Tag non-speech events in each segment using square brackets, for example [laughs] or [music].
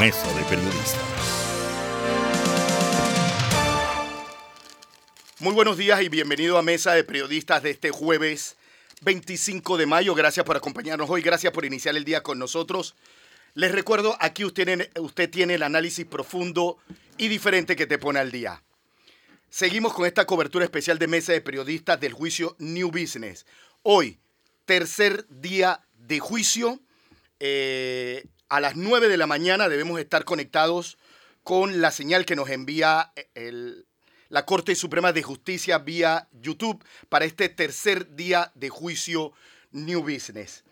Mesa de Periodistas. Muy buenos días y bienvenido a Mesa de Periodistas de este jueves 25 de mayo. Gracias por acompañarnos hoy, gracias por iniciar el día con nosotros. Les recuerdo, aquí usted, tiene el análisis profundo y diferente que te pone al día. Seguimos con esta cobertura especial de Mesa de Periodistas del juicio New Business. Hoy, tercer día de juicio. Eh, a las 9 de la mañana debemos estar conectados con la señal que nos envía eh, la Corte Suprema de Justicia vía YouTube para este tercer día de juicio New Business.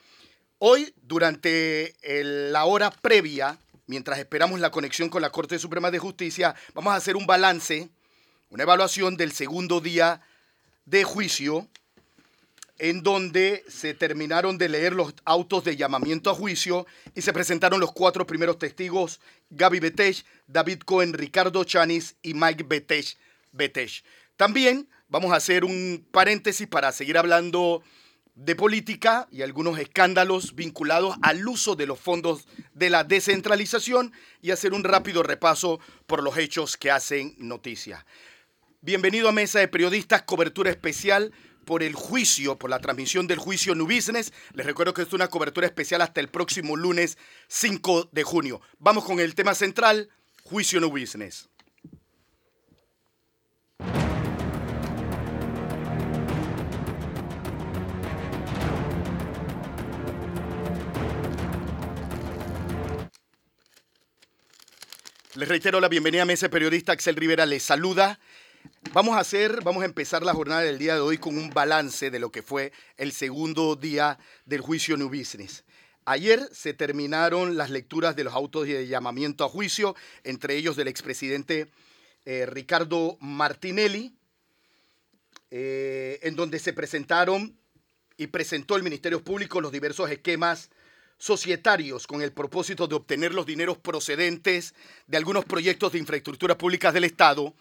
Hoy, durante la hora previa, mientras esperamos la conexión con la Corte Suprema de Justicia, vamos a hacer un balance, una evaluación del segundo día de juicio en donde se terminaron de leer los autos de llamamiento a juicio y se presentaron los cuatro primeros testigos, Gaby Betech, David Cohen, Ricardo Chanis y Mike Betech. Betech. También vamos a hacer un paréntesis para seguir hablando de política y algunos escándalos vinculados al uso de los fondos de la descentralización y hacer un rápido repaso por los hechos que hacen noticia. Bienvenido a Mesa de Periodistas, cobertura especial por el juicio, por la transmisión del juicio New Business. Les recuerdo que es una cobertura especial hasta el próximo lunes 5 de junio. Vamos con el tema central, juicio New Business. Les reitero la bienvenida a Mesa Periodista. Axel Rivera les saluda. Vamos a hacer, vamos a empezar la jornada del día de hoy con un balance de lo que fue el segundo día del juicio New Business. Ayer se terminaron las lecturas de los autos de llamamiento a juicio, entre ellos del expresidente eh, Ricardo Martinelli, eh, en donde se presentaron y presentó el Ministerio Público los diversos esquemas societarios con el propósito de obtener los dineros procedentes de algunos proyectos de infraestructuras públicas del Estado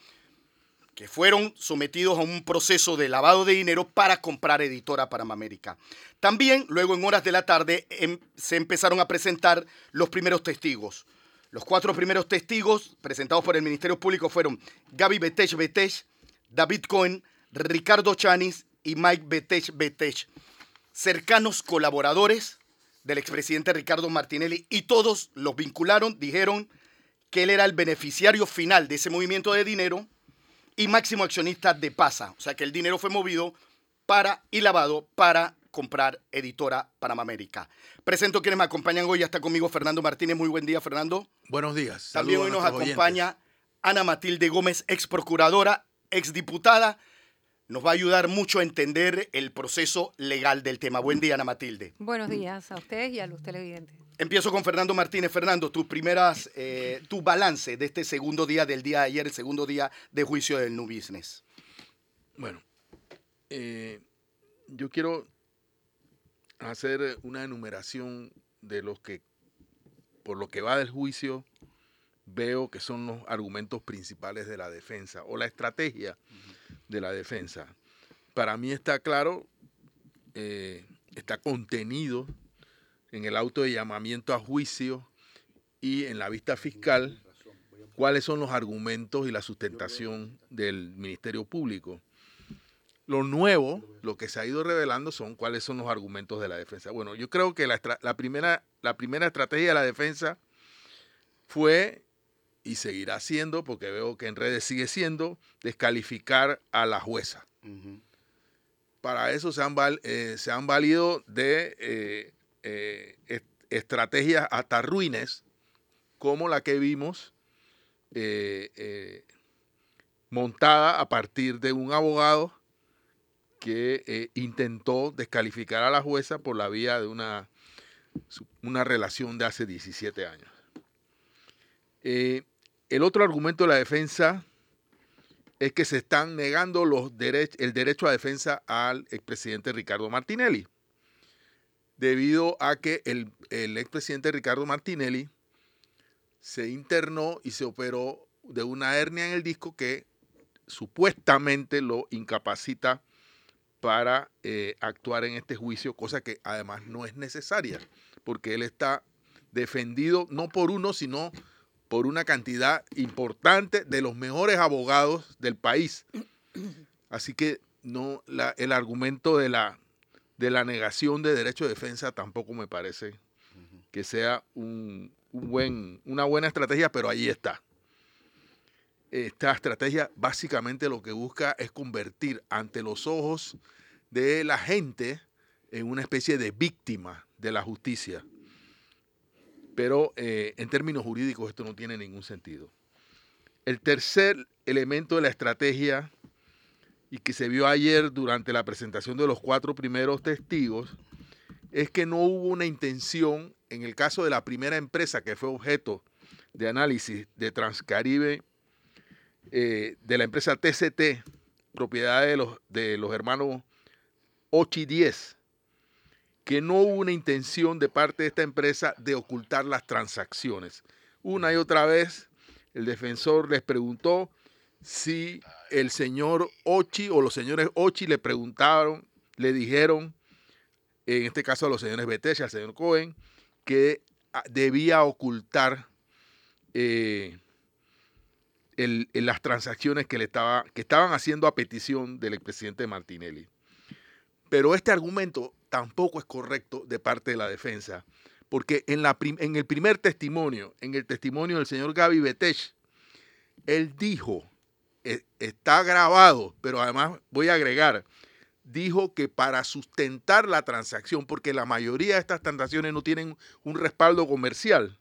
que fueron sometidos a un proceso de lavado de dinero para comprar Editora Panamérica. También, luego en horas de la tarde, em, se empezaron a presentar los primeros testigos. Los cuatro primeros testigos presentados por el Ministerio Público fueron Gaby Betech Betech, David Cohen, Ricardo Chanis y Mike Betech Betech, cercanos colaboradores del expresidente Ricardo Martinelli, y todos los vincularon, dijeron que él era el beneficiario final de ese movimiento de dinero y máximo accionista de PASA. O sea que el dinero fue movido para y lavado para comprar Editora Panamá América. Presento quienes me acompañan hoy. Ya está conmigo Fernando Martínez. Muy buen día, Fernando. Buenos días. También hoy nos acompaña Ana Matilde Gómez, ex procuradora, ex diputada. Nos va a ayudar mucho a entender el proceso legal del tema. Buen día, Ana Matilde. Buenos días a ustedes y a los televidentes. Empiezo con Fernando Martínez. Fernando, tus primeras, eh, tu balance de este segundo día del día de ayer, el segundo día de juicio del New Business. Bueno, eh, yo quiero hacer una enumeración de los que, por lo que va del juicio, veo que son los argumentos principales de la defensa o la estrategia de la defensa. Para mí está claro, eh, está contenido en el auto de llamamiento a juicio y en la vista fiscal cuáles son los argumentos y la sustentación del Ministerio Público. Lo nuevo, lo que se ha ido revelando son cuáles son los argumentos de la defensa. Bueno, yo creo que la, primera, la primera estrategia de la defensa fue y seguirá siendo, porque veo que en redes sigue siendo, descalificar a la jueza. Para eso se han, eh, se han valido de eh, eh, estrategias hasta ruines, como la que vimos eh, eh, montada a partir de un abogado que intentó descalificar a la jueza por la vía de una, una relación de hace 17 años. el otro argumento de la defensa es que se están negando los el derecho a defensa al expresidente Ricardo Martinelli debido a que el, el expresidente Ricardo Martinelli se internó y se operó de una hernia en el disco que supuestamente lo incapacita para eh, actuar en este juicio, cosa que además no es necesaria, porque él está defendido no por uno, sino por una cantidad importante de los mejores abogados del país. Así que no la, el argumento de la, de la negación de derecho de defensa tampoco me parece que sea un, un buen, una buena estrategia, pero ahí está. Esta estrategia básicamente lo que busca es convertir ante los ojos de la gente en una especie de víctima de la justicia. Pero eh, en términos jurídicos esto no tiene ningún sentido. El tercer elemento de la estrategia y que se vio ayer durante la presentación de los cuatro primeros testigos es que no hubo una intención, en el caso de la primera empresa que fue objeto de análisis de Transcaribe, eh, de la empresa TCT, propiedad de los, de los hermanos Ochi 10, que no hubo una intención de parte de esta empresa de ocultar las transacciones. Una y otra vez el defensor les preguntó si el señor Ochi o los señores Ochi le preguntaron, le dijeron, en este caso a los señores Betech, al señor Cohen, que ah, debía ocultar eh, las transacciones que, le estaba, que estaban haciendo a petición del expresidente Martinelli. Pero este argumento tampoco es correcto de parte de la defensa, porque en, la en el primer testimonio, en el testimonio del señor Gaby Betech, él dijo, está grabado, pero además voy a agregar, dijo que para sustentar la transacción, porque la mayoría de estas transacciones no tienen un respaldo comercial,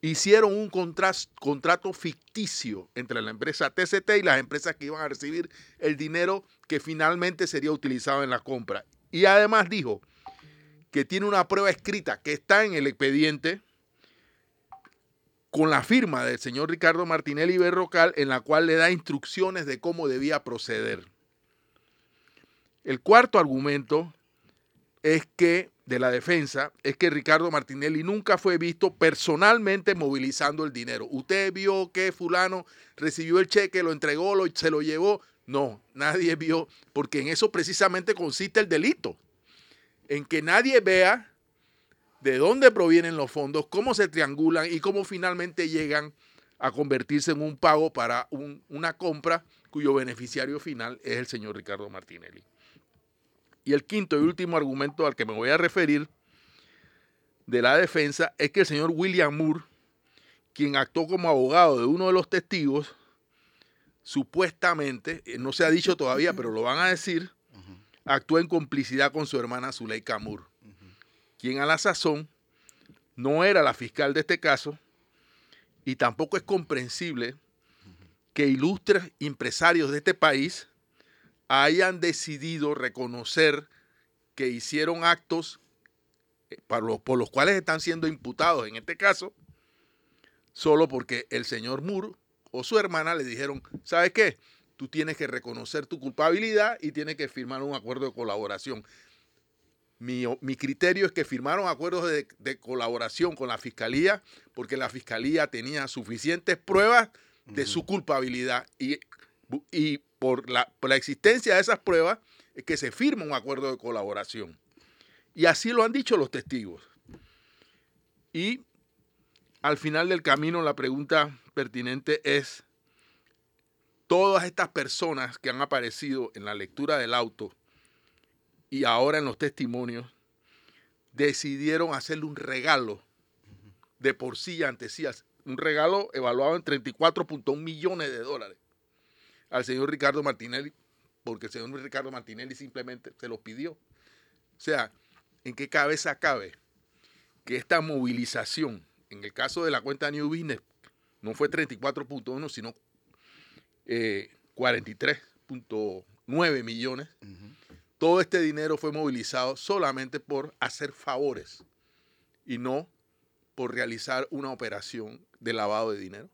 hicieron un contrato ficticio entre la empresa TCT y las empresas que iban a recibir el dinero que finalmente sería utilizado en la compra. Y además dijo que tiene una prueba escrita que está en el expediente con la firma del señor Ricardo Martinelli Berrocal en la cual le da instrucciones de cómo debía proceder. El cuarto argumento es que de la defensa es que Ricardo Martinelli nunca fue visto personalmente movilizando el dinero. Usted vio que fulano recibió el cheque, lo entregó, lo, se lo llevó. No, nadie vio, porque en eso precisamente consiste el delito, en que nadie vea de dónde provienen los fondos, cómo se triangulan y cómo finalmente llegan a convertirse en un pago para una compra cuyo beneficiario final es el señor Ricardo Martinelli. Y el quinto y último argumento al que me voy a referir de la defensa es que el señor William Moore, quien actuó como abogado de uno de los testigos, supuestamente, eh, no se ha dicho todavía, pero lo van a decir, actuó en complicidad con su hermana Zuleika Moore, quien a la sazón no era la fiscal de este caso y tampoco es comprensible que ilustres empresarios de este país hayan decidido reconocer que hicieron actos eh, por los cuales están siendo imputados en este caso, solo porque el señor Moore o su hermana le dijeron, ¿sabes qué? Tú tienes que reconocer tu culpabilidad y tienes que firmar un acuerdo de colaboración. Mi, criterio es que firmaron acuerdos de, colaboración con la fiscalía porque la fiscalía tenía suficientes pruebas de su culpabilidad y, y por, la, por la existencia de esas pruebas es que se firma un acuerdo de colaboración. Y así lo han dicho los testigos. Y al final del camino la pregunta pertinente es, todas estas personas que han aparecido en la lectura del auto y ahora en los testimonios, decidieron hacerle un regalo de por sí ante sí, un regalo evaluado en 34.1 millones de dólares al señor Ricardo Martinelli, porque el señor Ricardo Martinelli simplemente se lo pidió. O sea, ¿en qué cabeza cabe que esta movilización en el caso de la cuenta New Business, no fue 34.1, sino 43.9 eh, millones. Todo este dinero fue movilizado solamente por hacer favores y no por realizar una operación de lavado de dinero.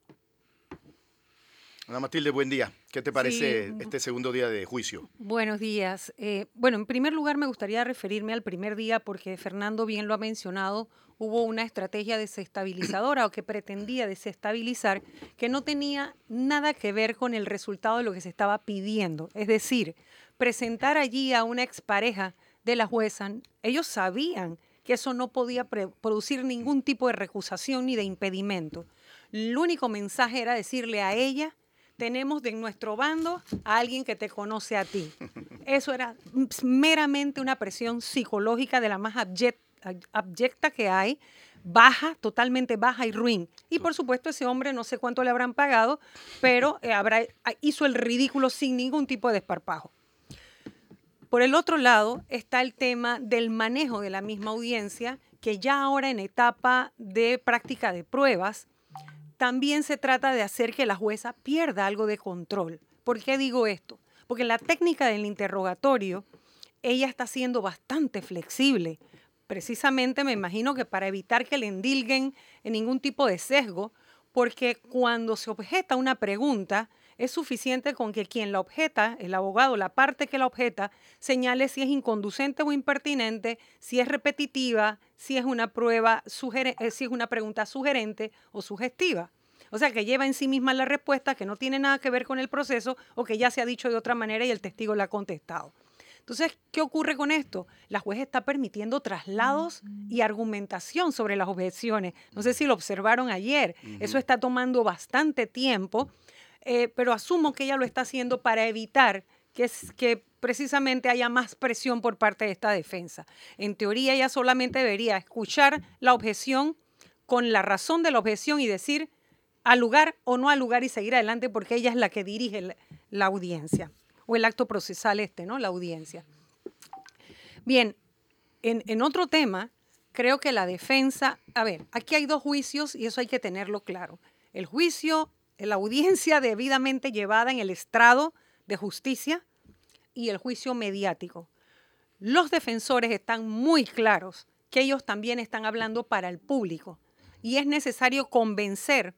Ana Matilde, buen día. ¿Qué te parece este segundo día de juicio? Buenos días. Eh, bueno, en primer lugar me gustaría referirme al primer día porque Fernando bien lo ha mencionado, hubo una estrategia desestabilizadora o que pretendía desestabilizar que no tenía nada que ver con el resultado de lo que se estaba pidiendo. Es decir, presentar allí a una expareja de la jueza, ellos sabían que eso no podía producir ningún tipo de recusación ni de impedimento. El único mensaje era decirle a ella, tenemos de nuestro bando a alguien que te conoce a ti. Eso era meramente una presión psicológica de la más abyecta que hay, baja, totalmente baja y ruin. Y por supuesto ese hombre no sé cuánto le habrán pagado, pero eh, habrá, hizo el ridículo sin ningún tipo de desparpajo. Por el otro lado está el tema del manejo de la misma audiencia, que ya ahora en etapa de práctica de pruebas, también se trata de hacer que la jueza pierda algo de control. ¿Por qué digo esto? Porque la técnica del interrogatorio, ella está siendo bastante flexible precisamente me imagino que para evitar que le endilguen en ningún tipo de sesgo, porque cuando se objeta una pregunta, es suficiente con que quien la objeta, el abogado, la parte que la objeta, señale si es inconducente o impertinente, si es repetitiva, si es una prueba eh, si es una pregunta sugerente o sugestiva. O sea, que lleva en sí misma la respuesta que no tiene nada que ver con el proceso o que ya se ha dicho de otra manera y el testigo la ha contestado. Entonces, ¿qué ocurre con esto? La juez está permitiendo traslados y argumentación sobre las objeciones. No sé si lo observaron ayer. Eso está tomando bastante tiempo, eh, pero asumo que ella lo está haciendo para evitar que, que precisamente haya más presión por parte de esta defensa. En teoría, ella solamente debería escuchar la objeción con la razón de la objeción y decir al lugar o no al lugar y seguir adelante porque ella es la que dirige la audiencia o el acto procesal este, ¿no? La audiencia. Bien, en, otro tema, creo que la defensa, a ver, aquí hay dos juicios y eso hay que tenerlo claro. El juicio, la audiencia debidamente llevada en el estrado de justicia y el juicio mediático. Los defensores están muy claros que ellos también están hablando para el público y es necesario convencer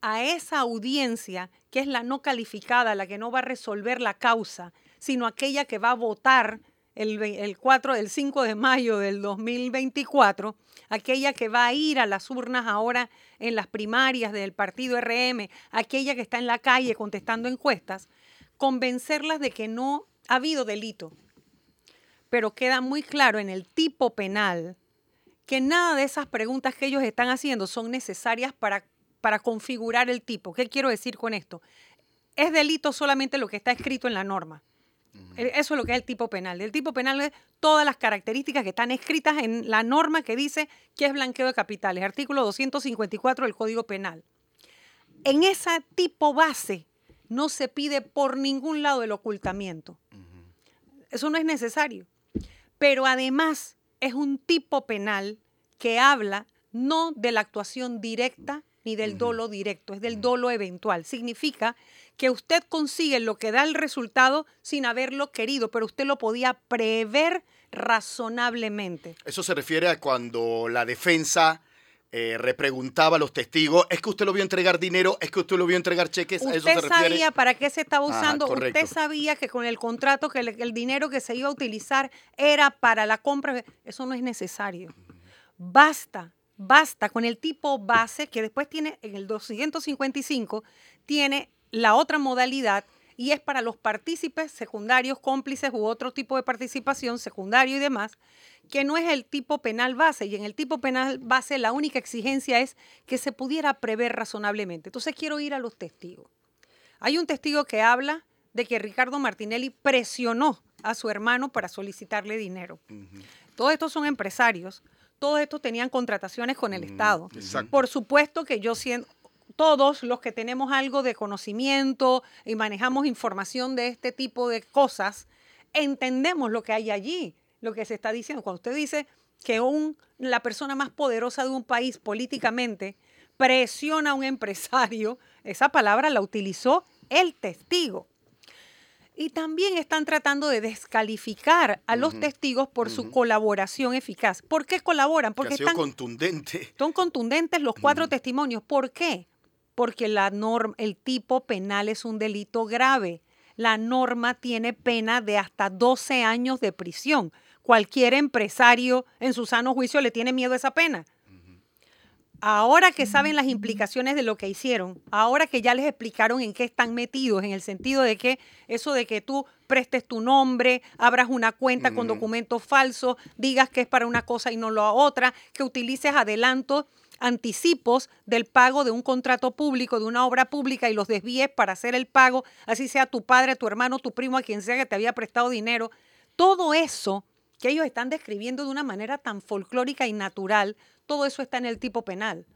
a esa audiencia que es la no calificada, la que no va a resolver la causa, sino aquella que va a votar el, el 4, el 5 de mayo del 2024, aquella que va a ir a las urnas ahora en las primarias del partido RM, aquella que está en la calle contestando encuestas, convencerlas de que no ha habido delito. Pero queda muy claro en el tipo penal que nada de esas preguntas que ellos están haciendo son necesarias para para configurar el tipo. ¿Qué quiero decir con esto? Es delito solamente lo que está escrito en la norma. E, eso es lo que es el tipo penal. El tipo penal es todas las características que están escritas en la norma que dice que es blanqueo de capitales, artículo 254 del Código Penal. En ese tipo base no se pide por ningún lado el ocultamiento. Eso no es necesario. Pero además es un tipo penal que habla no de la actuación directa ni del dolo directo, es del dolo eventual. Significa que usted consigue lo que da el resultado sin haberlo querido, pero usted lo podía prever razonablemente. Eso se refiere a cuando la defensa eh, repreguntaba a los testigos, ¿es que usted lo vio entregar dinero? ¿Es que usted lo vio entregar cheques? Usted sabía para qué se estaba usando, usted sabía que con el contrato, que el dinero que se iba a utilizar era para la compra. Eso no es necesario. Basta basta con el tipo base que después tiene en el 255, tiene la otra modalidad y es para los partícipes secundarios, cómplices u otro tipo de participación secundario y demás, que no es el tipo penal base. Y en el tipo penal base la única exigencia es que se pudiera prever razonablemente. Entonces quiero ir a los testigos. Hay un testigo que habla de que Ricardo Martinelli presionó a su hermano para solicitarle dinero. Todos estos son empresarios todos estos tenían contrataciones con el Estado. Por supuesto que yo siento, todos los que tenemos algo de conocimiento y manejamos información de este tipo de cosas, entendemos lo que hay allí, lo que se está diciendo. Cuando usted dice que un, la persona más poderosa de un país políticamente presiona a un [laughs] empresario, esa palabra la utilizó el testigo. Y también están tratando de descalificar a los testigos por su colaboración eficaz. ¿Por qué colaboran? Porque están contundente. Son contundentes los cuatro testimonios. ¿Por qué? Porque la norma, el tipo penal es un delito grave. La norma tiene pena de hasta 12 años de prisión. Cualquier empresario en su sano juicio le tiene miedo a esa pena. ahora que saben las implicaciones de lo que hicieron, ahora que ya les explicaron en qué están metidos, en el sentido de que eso de que tú prestes tu nombre, abras una cuenta con documentos falsos, digas que es para una cosa y no la otra, que utilices adelantos, anticipos del pago de un contrato público, de una obra pública y los desvíes para hacer el pago, así sea tu padre, tu hermano, tu primo, a quien sea que te había prestado dinero. Todo eso que ellos están describiendo de una manera tan folclórica y natural, todo eso está en el tipo penal.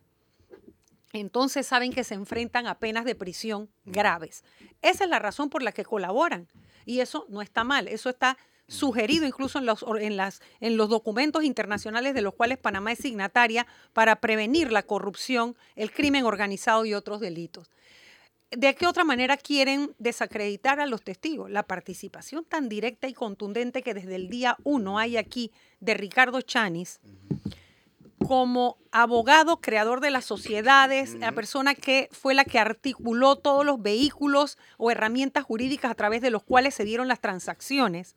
Entonces saben que se enfrentan a penas de prisión graves. Esa es la razón por la que colaboran. Y eso no está mal, eso está sugerido incluso en los, en, las, en los documentos internacionales de los cuales Panamá es signataria para prevenir la corrupción, el crimen organizado y otros delitos. ¿De qué otra manera quieren desacreditar a los testigos? La participación tan directa y contundente que desde el día uno hay aquí de Ricardo Chanis como abogado, creador de las sociedades, la persona que fue la que articuló todos los vehículos o herramientas jurídicas a través de los cuales se dieron las transacciones,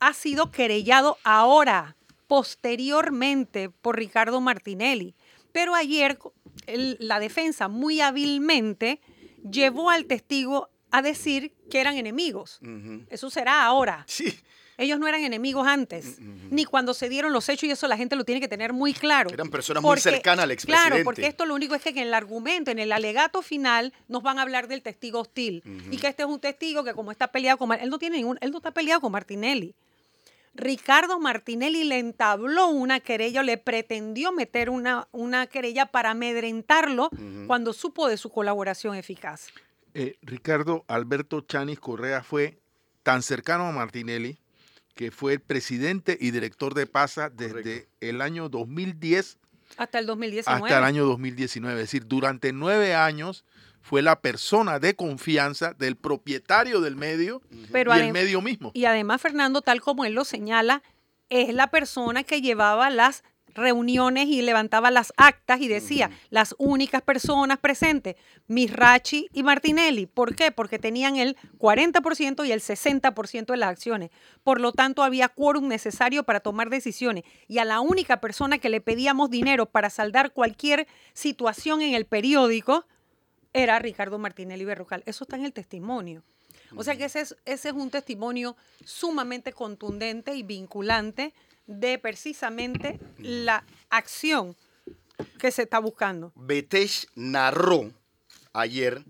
ha sido querellado ahora, posteriormente, por Ricardo Martinelli. Pero ayer la defensa muy hábilmente llevó al testigo a decir que eran enemigos. Eso será ahora. Sí. Ellos no eran enemigos antes, ni cuando se dieron los hechos, y eso la gente lo tiene que tener muy claro. Eran personas muy cercanas al expresidente. Claro, porque esto lo único es que en el argumento, en el alegato final, nos van a hablar del testigo hostil. Y que este es un testigo que como está peleado con... Él no, tiene ningún, él no está peleado con Martinelli. Ricardo Martinelli le entabló una querella, le pretendió meter una, una querella para amedrentarlo cuando supo de su colaboración eficaz. Eh, Ricardo Alberto Chanis Correa fue tan cercano a Martinelli que fue el presidente y director de PASA desde el año 2010 hasta el 2019. Hasta el año 2019. Es decir, durante nueve años fue la persona de confianza del propietario del medio y el medio mismo. Y además, Fernando, tal como él lo señala, es la persona que llevaba las reuniones y levantaba las actas y decía, las únicas personas presentes, Misrachi y Martinelli. ¿Por qué? Porque tenían el 40% y el 60% de las acciones. Por lo tanto, había quórum necesario para tomar decisiones. Y a la única persona que le pedíamos dinero para saldar cualquier situación en el periódico era Ricardo Martinelli Berrocal. Eso está en el testimonio. O sea que ese es, ese es un testimonio sumamente contundente y vinculante de precisamente la acción que se está buscando. Betesh narró ayer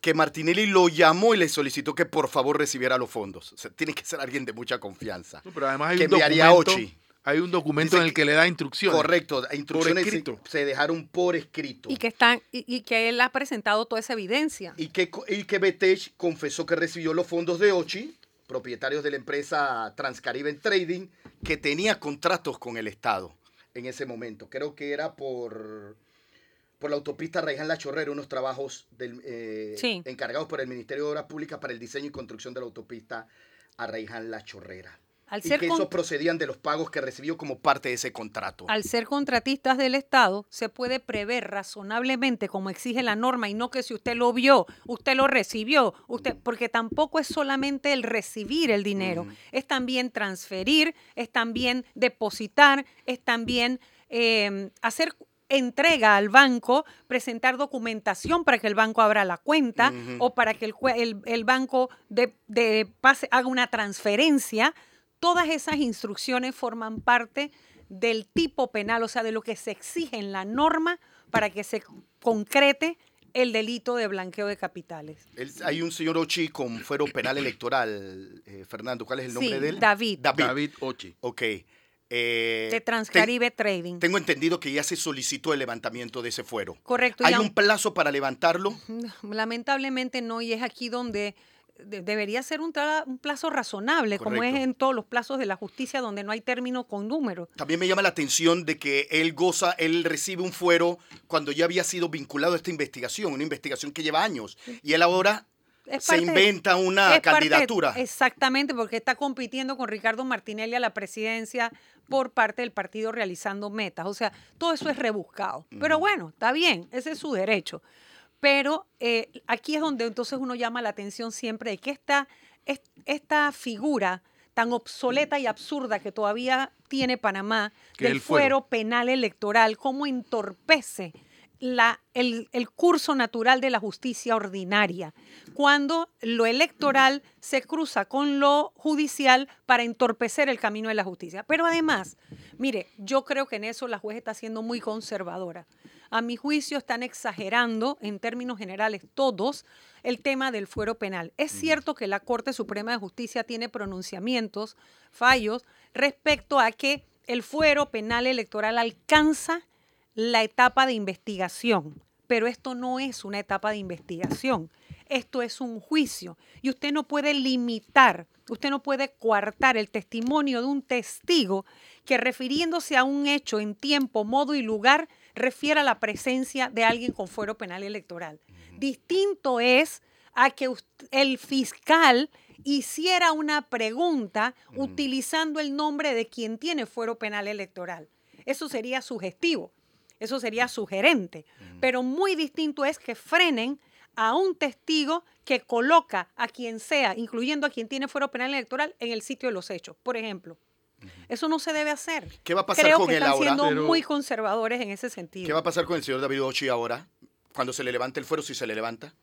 que Martinelli lo llamó y le solicitó que por favor recibiera los fondos. O sea, tiene que ser alguien de mucha confianza. pero además hay un documento, hay un documento en el que le da instrucciones. Correcto, instrucciones se, dejaron por escrito. Y que están y, que él ha presentado toda esa evidencia. Y que y que Betesh confesó que recibió los fondos de Ochi propietarios de la empresa Transcaribe Trading, que tenía contratos con el Estado en ese momento. Creo que era por, por la autopista Raiján La Chorrera, unos trabajos del, eh, encargados por el Ministerio de Obras Públicas para el diseño y construcción de la autopista a Raiján La Chorrera y que esos procedían de los pagos que recibió como parte de ese contrato. Al ser contratistas del Estado, se puede prever razonablemente, como exige la norma, y no que si usted lo vio, usted lo recibió, usted, porque tampoco es solamente el recibir el dinero, es también transferir, es también depositar, es también em, hacer entrega al banco, presentar documentación para que el banco abra la cuenta o para que el, el, banco de, de pase, haga una transferencia Todas esas instrucciones forman parte del tipo penal, o sea, de lo que se exige en la norma para que se concrete el delito de blanqueo de capitales. hay un señor Ochi con fuero penal electoral, eh, Fernando, ¿cuál es el nombre de él? David. David. Ochi. Ok. Eh, de Transcaribe Trading. Tengo entendido que ya se solicitó el levantamiento de ese fuero. Correcto. ¿Hay un plazo para levantarlo? [laughs] Lamentablemente no, y es aquí donde debería ser un, plazo razonable, como es en todos los plazos de la justicia donde no hay término con número. También me llama la atención de que él goza, él recibe un fuero cuando ya había sido vinculado a esta investigación, una investigación que lleva años, y él ahora se inventa una candidatura. exactamente, porque está compitiendo con Ricardo Martinelli a la presidencia por parte del partido realizando metas. O sea, todo eso es rebuscado. Pero bueno, está bien, ese es su derecho. Pero eh, aquí es donde entonces uno llama la atención siempre de que esta, esta figura tan obsoleta y absurda que todavía tiene Panamá del el fuero. fuero penal electoral, cómo entorpece la, el, el curso natural de la justicia ordinaria, cuando lo electoral se cruza con lo judicial para entorpecer el camino de la justicia. Pero además, mire, yo creo que en eso la juez está siendo muy conservadora. A mi juicio están exagerando en términos generales todos el tema del fuero penal. Es cierto que la Corte Suprema de Justicia tiene pronunciamientos, fallos, respecto a que el fuero penal electoral alcanza la etapa de investigación, pero esto no es una etapa de investigación, esto es un juicio y usted no puede limitar, usted no puede coartar el testimonio de un testigo que refiriéndose a un hecho en tiempo, modo y lugar refiera a la presencia de alguien con fuero penal electoral. Distinto es a que el fiscal hiciera una pregunta utilizando el nombre de quien tiene fuero penal electoral. Eso sería sugestivo, eso sería sugerente, pero muy distinto es que frenen a un testigo que coloca a quien sea, incluyendo a quien tiene fuero penal electoral, en el sitio de los hechos. Por ejemplo, eso no se debe hacer. ¿Qué va a pasar Creo con que él están ahora? siendo Pero- muy conservadores en ese sentido. ¿Qué va a pasar con el señor David Ochi ahora? Cuando se le levante el fuero, si se le levanta.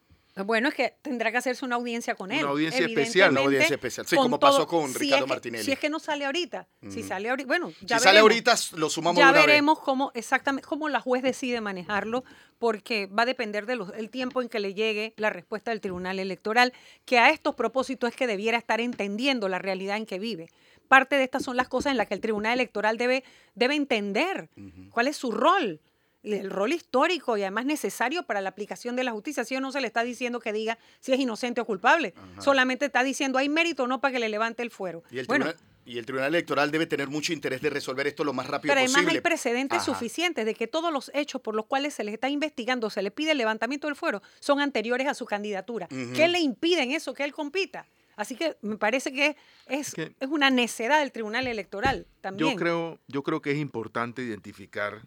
Bueno, es que tendrá que hacerse una audiencia con Una él. audiencia especial. Una audiencia especial. Sí, como pasó con si Ricardo es que- Martinelli. Si es que no sale ahorita. Si sale ahorita, bueno, ya si sale veremos. ahorita, lo sumamos ya de una vez. veremos cómo exactamente cómo la juez decide manejarlo porque va a depender del tiempo en que le llegue la respuesta del Tribunal Electoral, que a estos propósitos es que debiera estar entendiendo la realidad en que vive. Parte de estas son las cosas en las que el Tribunal Electoral debe, debe entender cuál es su rol, el rol histórico y además necesario para la aplicación de la justicia. Si no se le está diciendo que diga si es inocente o culpable, solamente está diciendo hay mérito o no para que le levante el fuero. Y el, bueno, tribunal, y el Tribunal Electoral debe tener mucho interés de resolver esto lo más rápido Pero además posible. hay precedentes Ajá. suficientes de que todos los hechos por los cuales se les está investigando, se le pide el levantamiento del fuero, son anteriores a su candidatura. ¿Qué le impiden eso, que él compita? Así que me parece que es, que- es una necedad del Tribunal Electoral también. Yo creo, yo creo que es importante identificar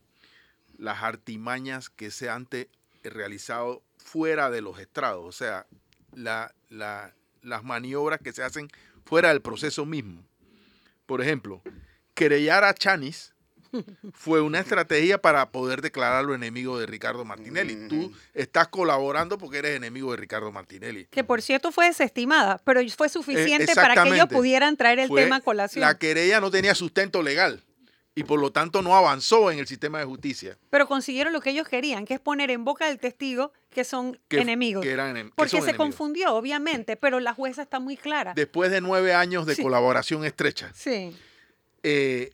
las artimañas que se han te- realizado fuera de los estrados, o sea, la- la- las maniobras que se hacen fuera del proceso mismo. Por ejemplo, querellar a Chanis fue una estrategia para poder declararlo enemigo de Ricardo Martinelli. Tú estás colaborando porque eres enemigo de Ricardo Martinelli. Que por cierto fue desestimada, pero fue suficiente para que ellos pudieran traer el Fue- tema a colación. La querella no tenía sustento legal y por lo tanto no avanzó en el sistema de justicia. Pero consiguieron lo que ellos querían, que es poner en boca del testigo que son Que- enemigos. que eran enem- que Porque son se enemigos. confundió, obviamente, pero la jueza está muy clara. Después de nueve años de Sí. colaboración estrecha. sí. Eh,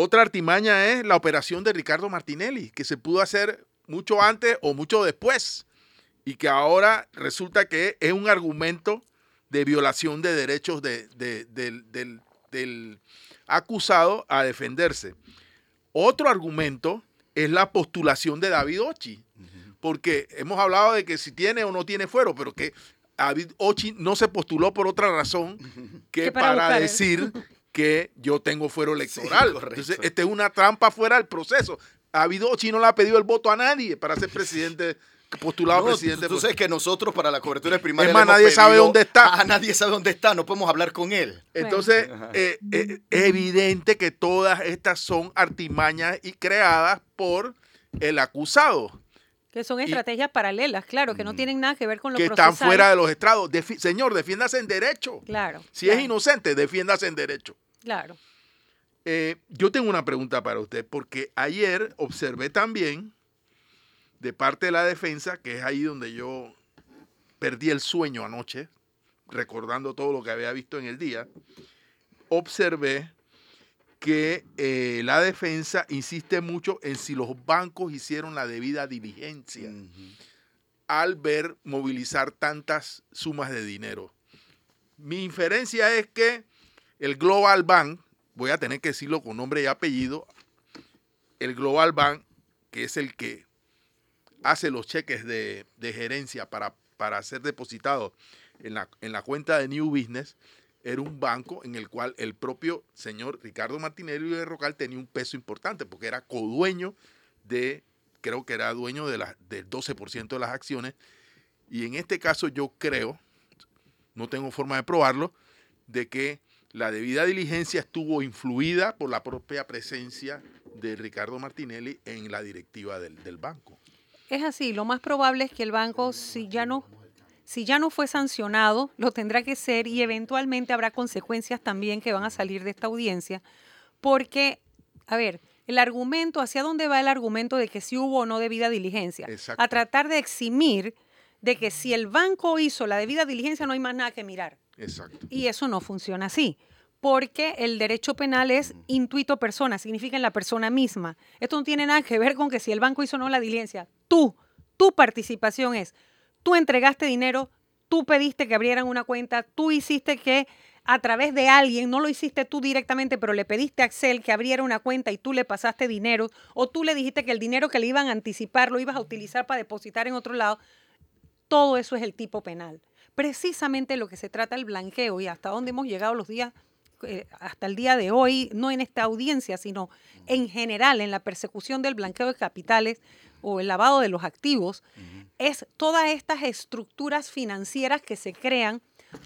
otra artimaña es la operación de Ricardo Martinelli, que se pudo hacer mucho antes o mucho después, y que ahora resulta que es un argumento de violación de derechos de- de- del, del- del acusado a defenderse. Otro argumento es la postulación de David Ochi, porque hemos hablado de que si tiene o no tiene fuero, pero que David Ochi no se postuló por otra razón que Que para decir [laughs] que yo tengo fuero electoral. Entonces, esta es una trampa fuera del proceso. David Ochi no le ha pedido el voto a nadie para ser presidente, postulado No, presidente. tú, tú sabes que nosotros para la cobertura de primaria Es más, nadie sabe dónde está. Ah, nadie sabe dónde está, no podemos hablar con él. Entonces, eh, eh, es evidente que todas estas son artimañas y creadas por el acusado, Que son Y- estrategias paralelas, claro, que no tienen nada que ver con lo que están procesal. fuera de los estrados. Defi- Señor, defiéndase en derecho. Claro. Si claro, es inocente, defiéndase en derecho. Claro. Eh, yo tengo una pregunta para usted, porque ayer observé también de parte de la defensa, que es ahí donde yo perdí el sueño anoche, recordando todo lo que había visto en el día, observé que eh, la defensa insiste mucho en si los bancos hicieron la debida diligencia al ver movilizar tantas sumas de dinero. Mi inferencia es que el Global Bank, voy a tener que decirlo con nombre y apellido, el Global Bank, que es el que hace los cheques de, de gerencia para, para ser depositados en la, en la cuenta de New Business, era un banco en el cual el propio señor Ricardo Martinelli de Rocal tenía un peso importante, porque era codueño de, creo que era dueño de la, del 12% de las acciones, y en este caso yo creo, no tengo forma de probarlo, de que la debida diligencia estuvo influida por la propia presencia de Ricardo Martinelli en la directiva del, del banco. Es así, lo más probable es que el banco, si ya no, si ya no fue sancionado, lo tendrá que ser y eventualmente habrá consecuencias también que van a salir de esta audiencia, porque, a ver, el argumento, ¿hacia dónde va el argumento de que si hubo o no debida diligencia? Exacto. A tratar de eximir de que si el banco hizo la debida diligencia no hay más nada que mirar. Exacto. Y eso no funciona así, porque el derecho penal es intuito persona, significa en la persona misma. Esto no tiene nada que ver con que si el banco hizo o no la diligencia. Tú, tu participación es, tú entregaste dinero, tú pediste que abrieran una cuenta, tú hiciste que a través de alguien, no lo hiciste tú directamente, pero le pediste a Axel que abriera una cuenta y tú le pasaste dinero, o tú le dijiste que el dinero que le iban a anticipar lo ibas a utilizar para depositar en otro lado, todo eso es el tipo penal. Precisamente lo que se trata el blanqueo y hasta dónde hemos llegado los días, eh, hasta el día de hoy, no en esta audiencia, sino en general en la persecución del blanqueo de capitales o el lavado de los activos, es todas estas estructuras financieras que se crean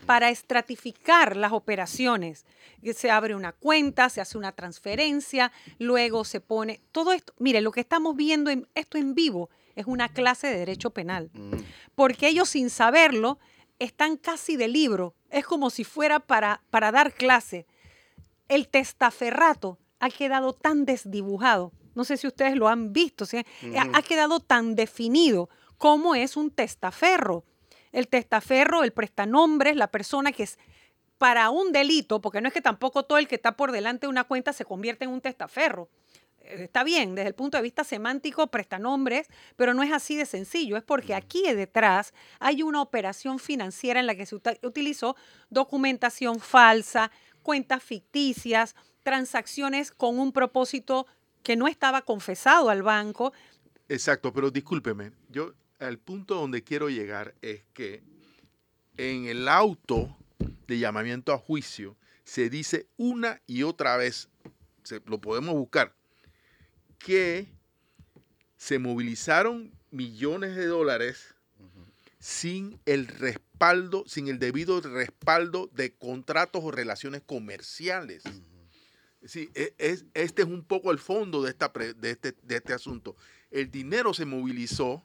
para estratificar las operaciones. Se abre una cuenta, se hace una transferencia, luego se pone todo esto. Mire, lo que estamos viendo en esto en vivo es una clase de derecho penal, porque ellos sin saberlo están casi de libro. Es como si fuera para, para dar clase. El testaferrato ha quedado tan desdibujado. No sé si ustedes lo han visto, ¿sí? ha quedado tan definido cómo es un testaferro. El testaferro, el prestanombre, es la persona que es para un delito, porque no es que tampoco todo el que está por delante de una cuenta se convierte en un testaferro. Está bien, desde el punto de vista semántico, prestanombres, pero no es así de sencillo. Es porque aquí detrás hay una operación financiera en la que se utilizó documentación falsa, cuentas ficticias, transacciones con un propósito que no estaba confesado al banco. Exacto, pero discúlpeme, yo al punto donde quiero llegar es que en el auto de llamamiento a juicio se dice una y otra vez, se, lo podemos buscar, que se movilizaron millones de dólares sin el respaldo, sin el debido respaldo de contratos o relaciones comerciales. Sí, e- es, este es un poco el fondo de, esta de, este, de este asunto. El dinero se movilizó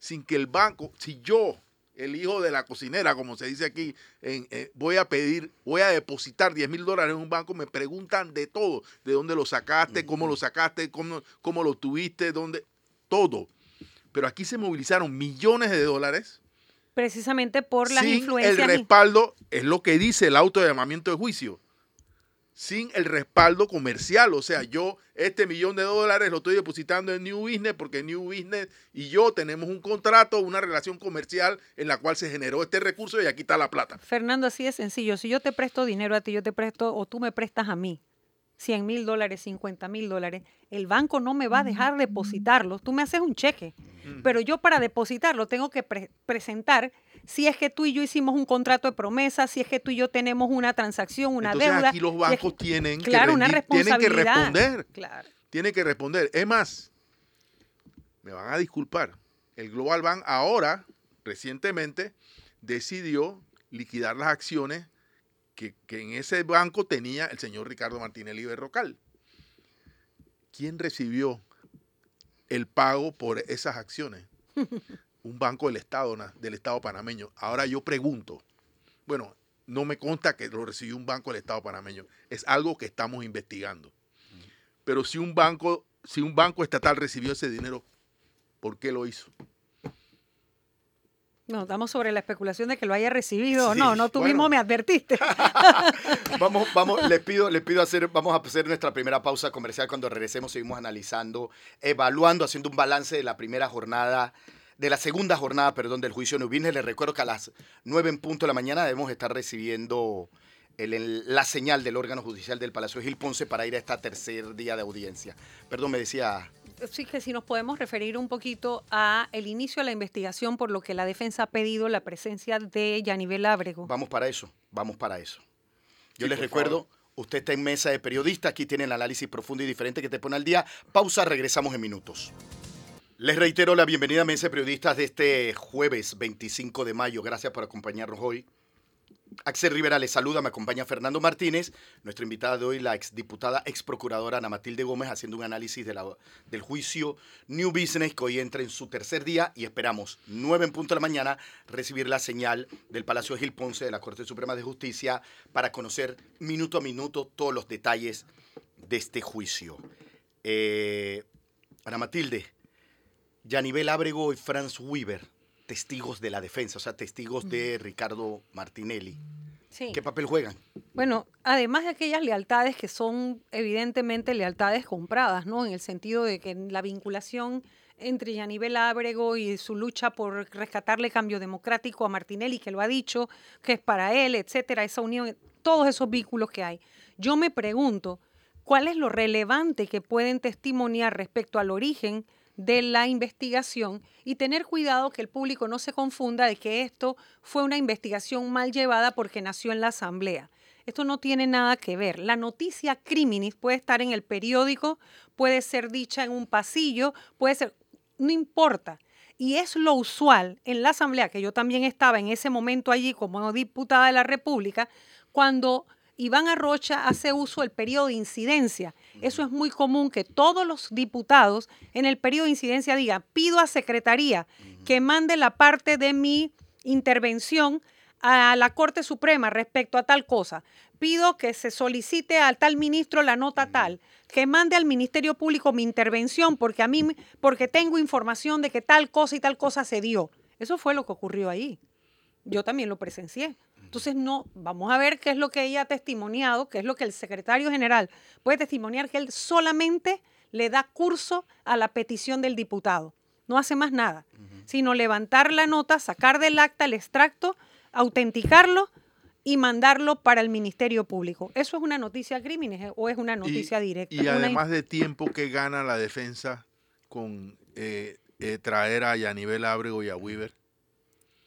sin que el banco, si yo, el hijo de la cocinera, como se dice aquí, en, eh, voy a pedir, voy a depositar 10 mil dólares en un banco, me preguntan de todo, de dónde lo sacaste, cómo lo sacaste, cómo, cómo lo tuviste, dónde, todo. Pero aquí se movilizaron millones de dólares precisamente por las sin influencias. el respaldo, es lo que dice el auto de llamamiento de juicio, sin el respaldo comercial. O sea, yo este millón de dólares lo estoy depositando en New Business porque New Business y yo tenemos un contrato, una relación comercial en la cual se generó este recurso y aquí está la plata. Fernando, así de sencillo. Si yo te presto dinero a ti, yo te presto o tú me prestas a mí 100 mil dólares, 50 mil dólares, el banco no me va a dejar depositarlos. Tú me haces un cheque, pero yo para depositarlo tengo que pre- presentar si es que tú y yo hicimos un contrato de promesa, si es que tú y yo tenemos una transacción, una Entonces deuda. aquí los si es bancos que- tienen, claro, que una rendir- tienen que responsabilidad. responder. Claro. Tienen que responder. Es más, me van a disculpar, el Global Bank ahora, recientemente, decidió liquidar las acciones que, que en ese banco tenía el señor Ricardo Martinelli Berrocal. ¿Quién recibió el pago por esas acciones? [laughs] Un banco del Estado, del Estado panameño. Ahora yo pregunto, bueno, no me consta que lo recibió un banco del Estado panameño. Es algo que estamos investigando. Pero si un banco, si un banco estatal recibió ese dinero, ¿por qué lo hizo? No, estamos sobre la especulación de que lo haya recibido o Sí, no. No, tú bueno. mismo me advertiste. [laughs] Vamos, vamos, les pido, les pido hacer, vamos a hacer nuestra primera pausa comercial. Cuando regresemos, seguimos analizando, evaluando, haciendo un balance de la primera jornada, de la segunda jornada, perdón, del juicio New Business. Les recuerdo que a las 9 en punto de la mañana debemos estar recibiendo el- el- la señal del órgano judicial del Palacio Gil Ponce para ir a esta tercer día de audiencia. Perdón, me decía. Sí, que si nos podemos referir un poquito a el inicio de la investigación por lo que la defensa ha pedido la presencia de Yanivel Ábrego. Vamos para eso, vamos para eso. Yo Sí, les recuerdo, usted está en mesa de periodista, aquí tiene el análisis profundo y diferente que te pone al día. Pausa, regresamos en minutos. Les reitero la bienvenida a Mesa de Periodistas de este jueves 25 de mayo. Gracias por acompañarnos hoy. Axel Rivera les saluda, me acompaña Fernando Martínez, nuestra invitada de hoy, la exdiputada, ex procuradora Ana Matilde Gómez, haciendo un análisis del juicio New Business que hoy entra en su tercer día y esperamos, nueve en punto de la mañana, recibir la señal del Palacio Gil Ponce de la Corte Suprema de Justicia para conocer minuto a minuto todos los detalles de este juicio. Eh, Ana Matilde, Yanivel Ábrego y Franz Weber testigos de la defensa, o sea, testigos de Ricardo Martinelli. ¿Qué papel juegan? Bueno, además de aquellas lealtades que son evidentemente lealtades compradas, ¿no? En el sentido de que la vinculación entre Yanivel Ábrego y su lucha por rescatarle cambio democrático a Martinelli, que lo ha dicho, que es para él, etcétera, esa unión, todos esos vínculos que hay. Yo me pregunto, ¿cuál es lo relevante que pueden testimoniar respecto al origen de la investigación y tener cuidado que el público no se confunda de que esto fue una investigación mal llevada porque nació en la Asamblea. Esto no tiene nada que ver. La noticia criminis puede estar en el periódico, puede ser dicha en un pasillo, puede ser, no importa. Y es lo usual en la Asamblea, que yo también estaba en ese momento allí como diputada de la República, cuando Iván Arrocha hace uso del periodo de incidencia. Eso es muy común que todos los diputados en el periodo de incidencia digan, pido a Secretaría que mande la parte de mi intervención a la Corte Suprema respecto a tal cosa. Pido que se solicite al tal ministro la nota tal, que mande al Ministerio Público mi intervención porque a mí porque tengo información de que tal cosa y tal cosa se dio. Eso fue lo que ocurrió ahí. Yo también lo presencié. Entonces, no, vamos a ver qué es lo que ella ha testimoniado, qué es lo que el secretario general puede testimoniar, que él solamente le da curso a la petición del diputado. No hace más nada, sino levantar la nota, sacar del acta el extracto, autenticarlo y mandarlo para el Ministerio Público. ¿Eso es una noticia crímenes eh, o es una noticia directa? Y además de tiempo que gana la defensa con eh, eh, traer a Yanivel Ábrego y a Weaver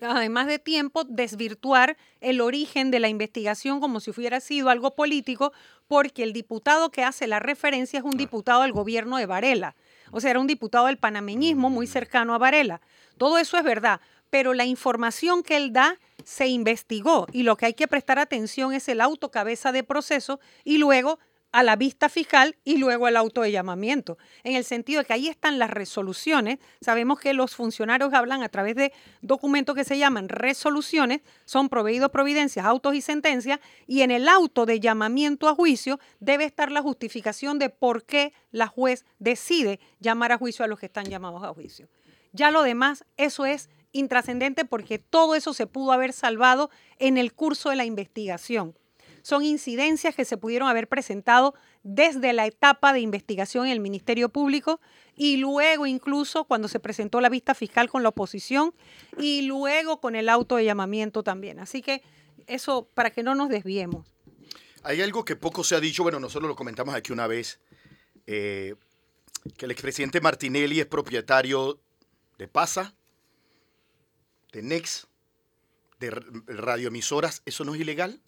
además de tiempo, desvirtuar el origen de la investigación como si hubiera sido algo político, porque el diputado que hace la referencia es un diputado del gobierno de Varela. O sea, era un diputado del panameñismo muy mm. cercano a Varela. Todo eso es verdad, pero la información que él da se investigó y lo que hay que prestar atención es el autocabeza de proceso y luego a la vista fiscal y luego al auto de llamamiento, en el sentido de que ahí están las resoluciones. Sabemos que los funcionarios hablan a través de documentos que se llaman resoluciones, son proveídos providencias, autos y sentencias, y en el auto de llamamiento a juicio debe estar la justificación de por qué la juez decide llamar a juicio a los que están llamados a juicio. Ya lo demás, eso es intrascendente porque todo eso se pudo haber salvado en el curso de la investigación son incidencias que se pudieron haber presentado desde la etapa de investigación en el Ministerio Público y luego incluso cuando se presentó la vista fiscal con la oposición y luego con el auto de llamamiento también. Así que eso para que no nos desviemos. Hay algo que poco se ha dicho, bueno, nosotros lo comentamos aquí una vez, eh, que el expresidente Martinelli es propietario de PASA, de NEX, de radioemisoras, ¿eso no es ilegal?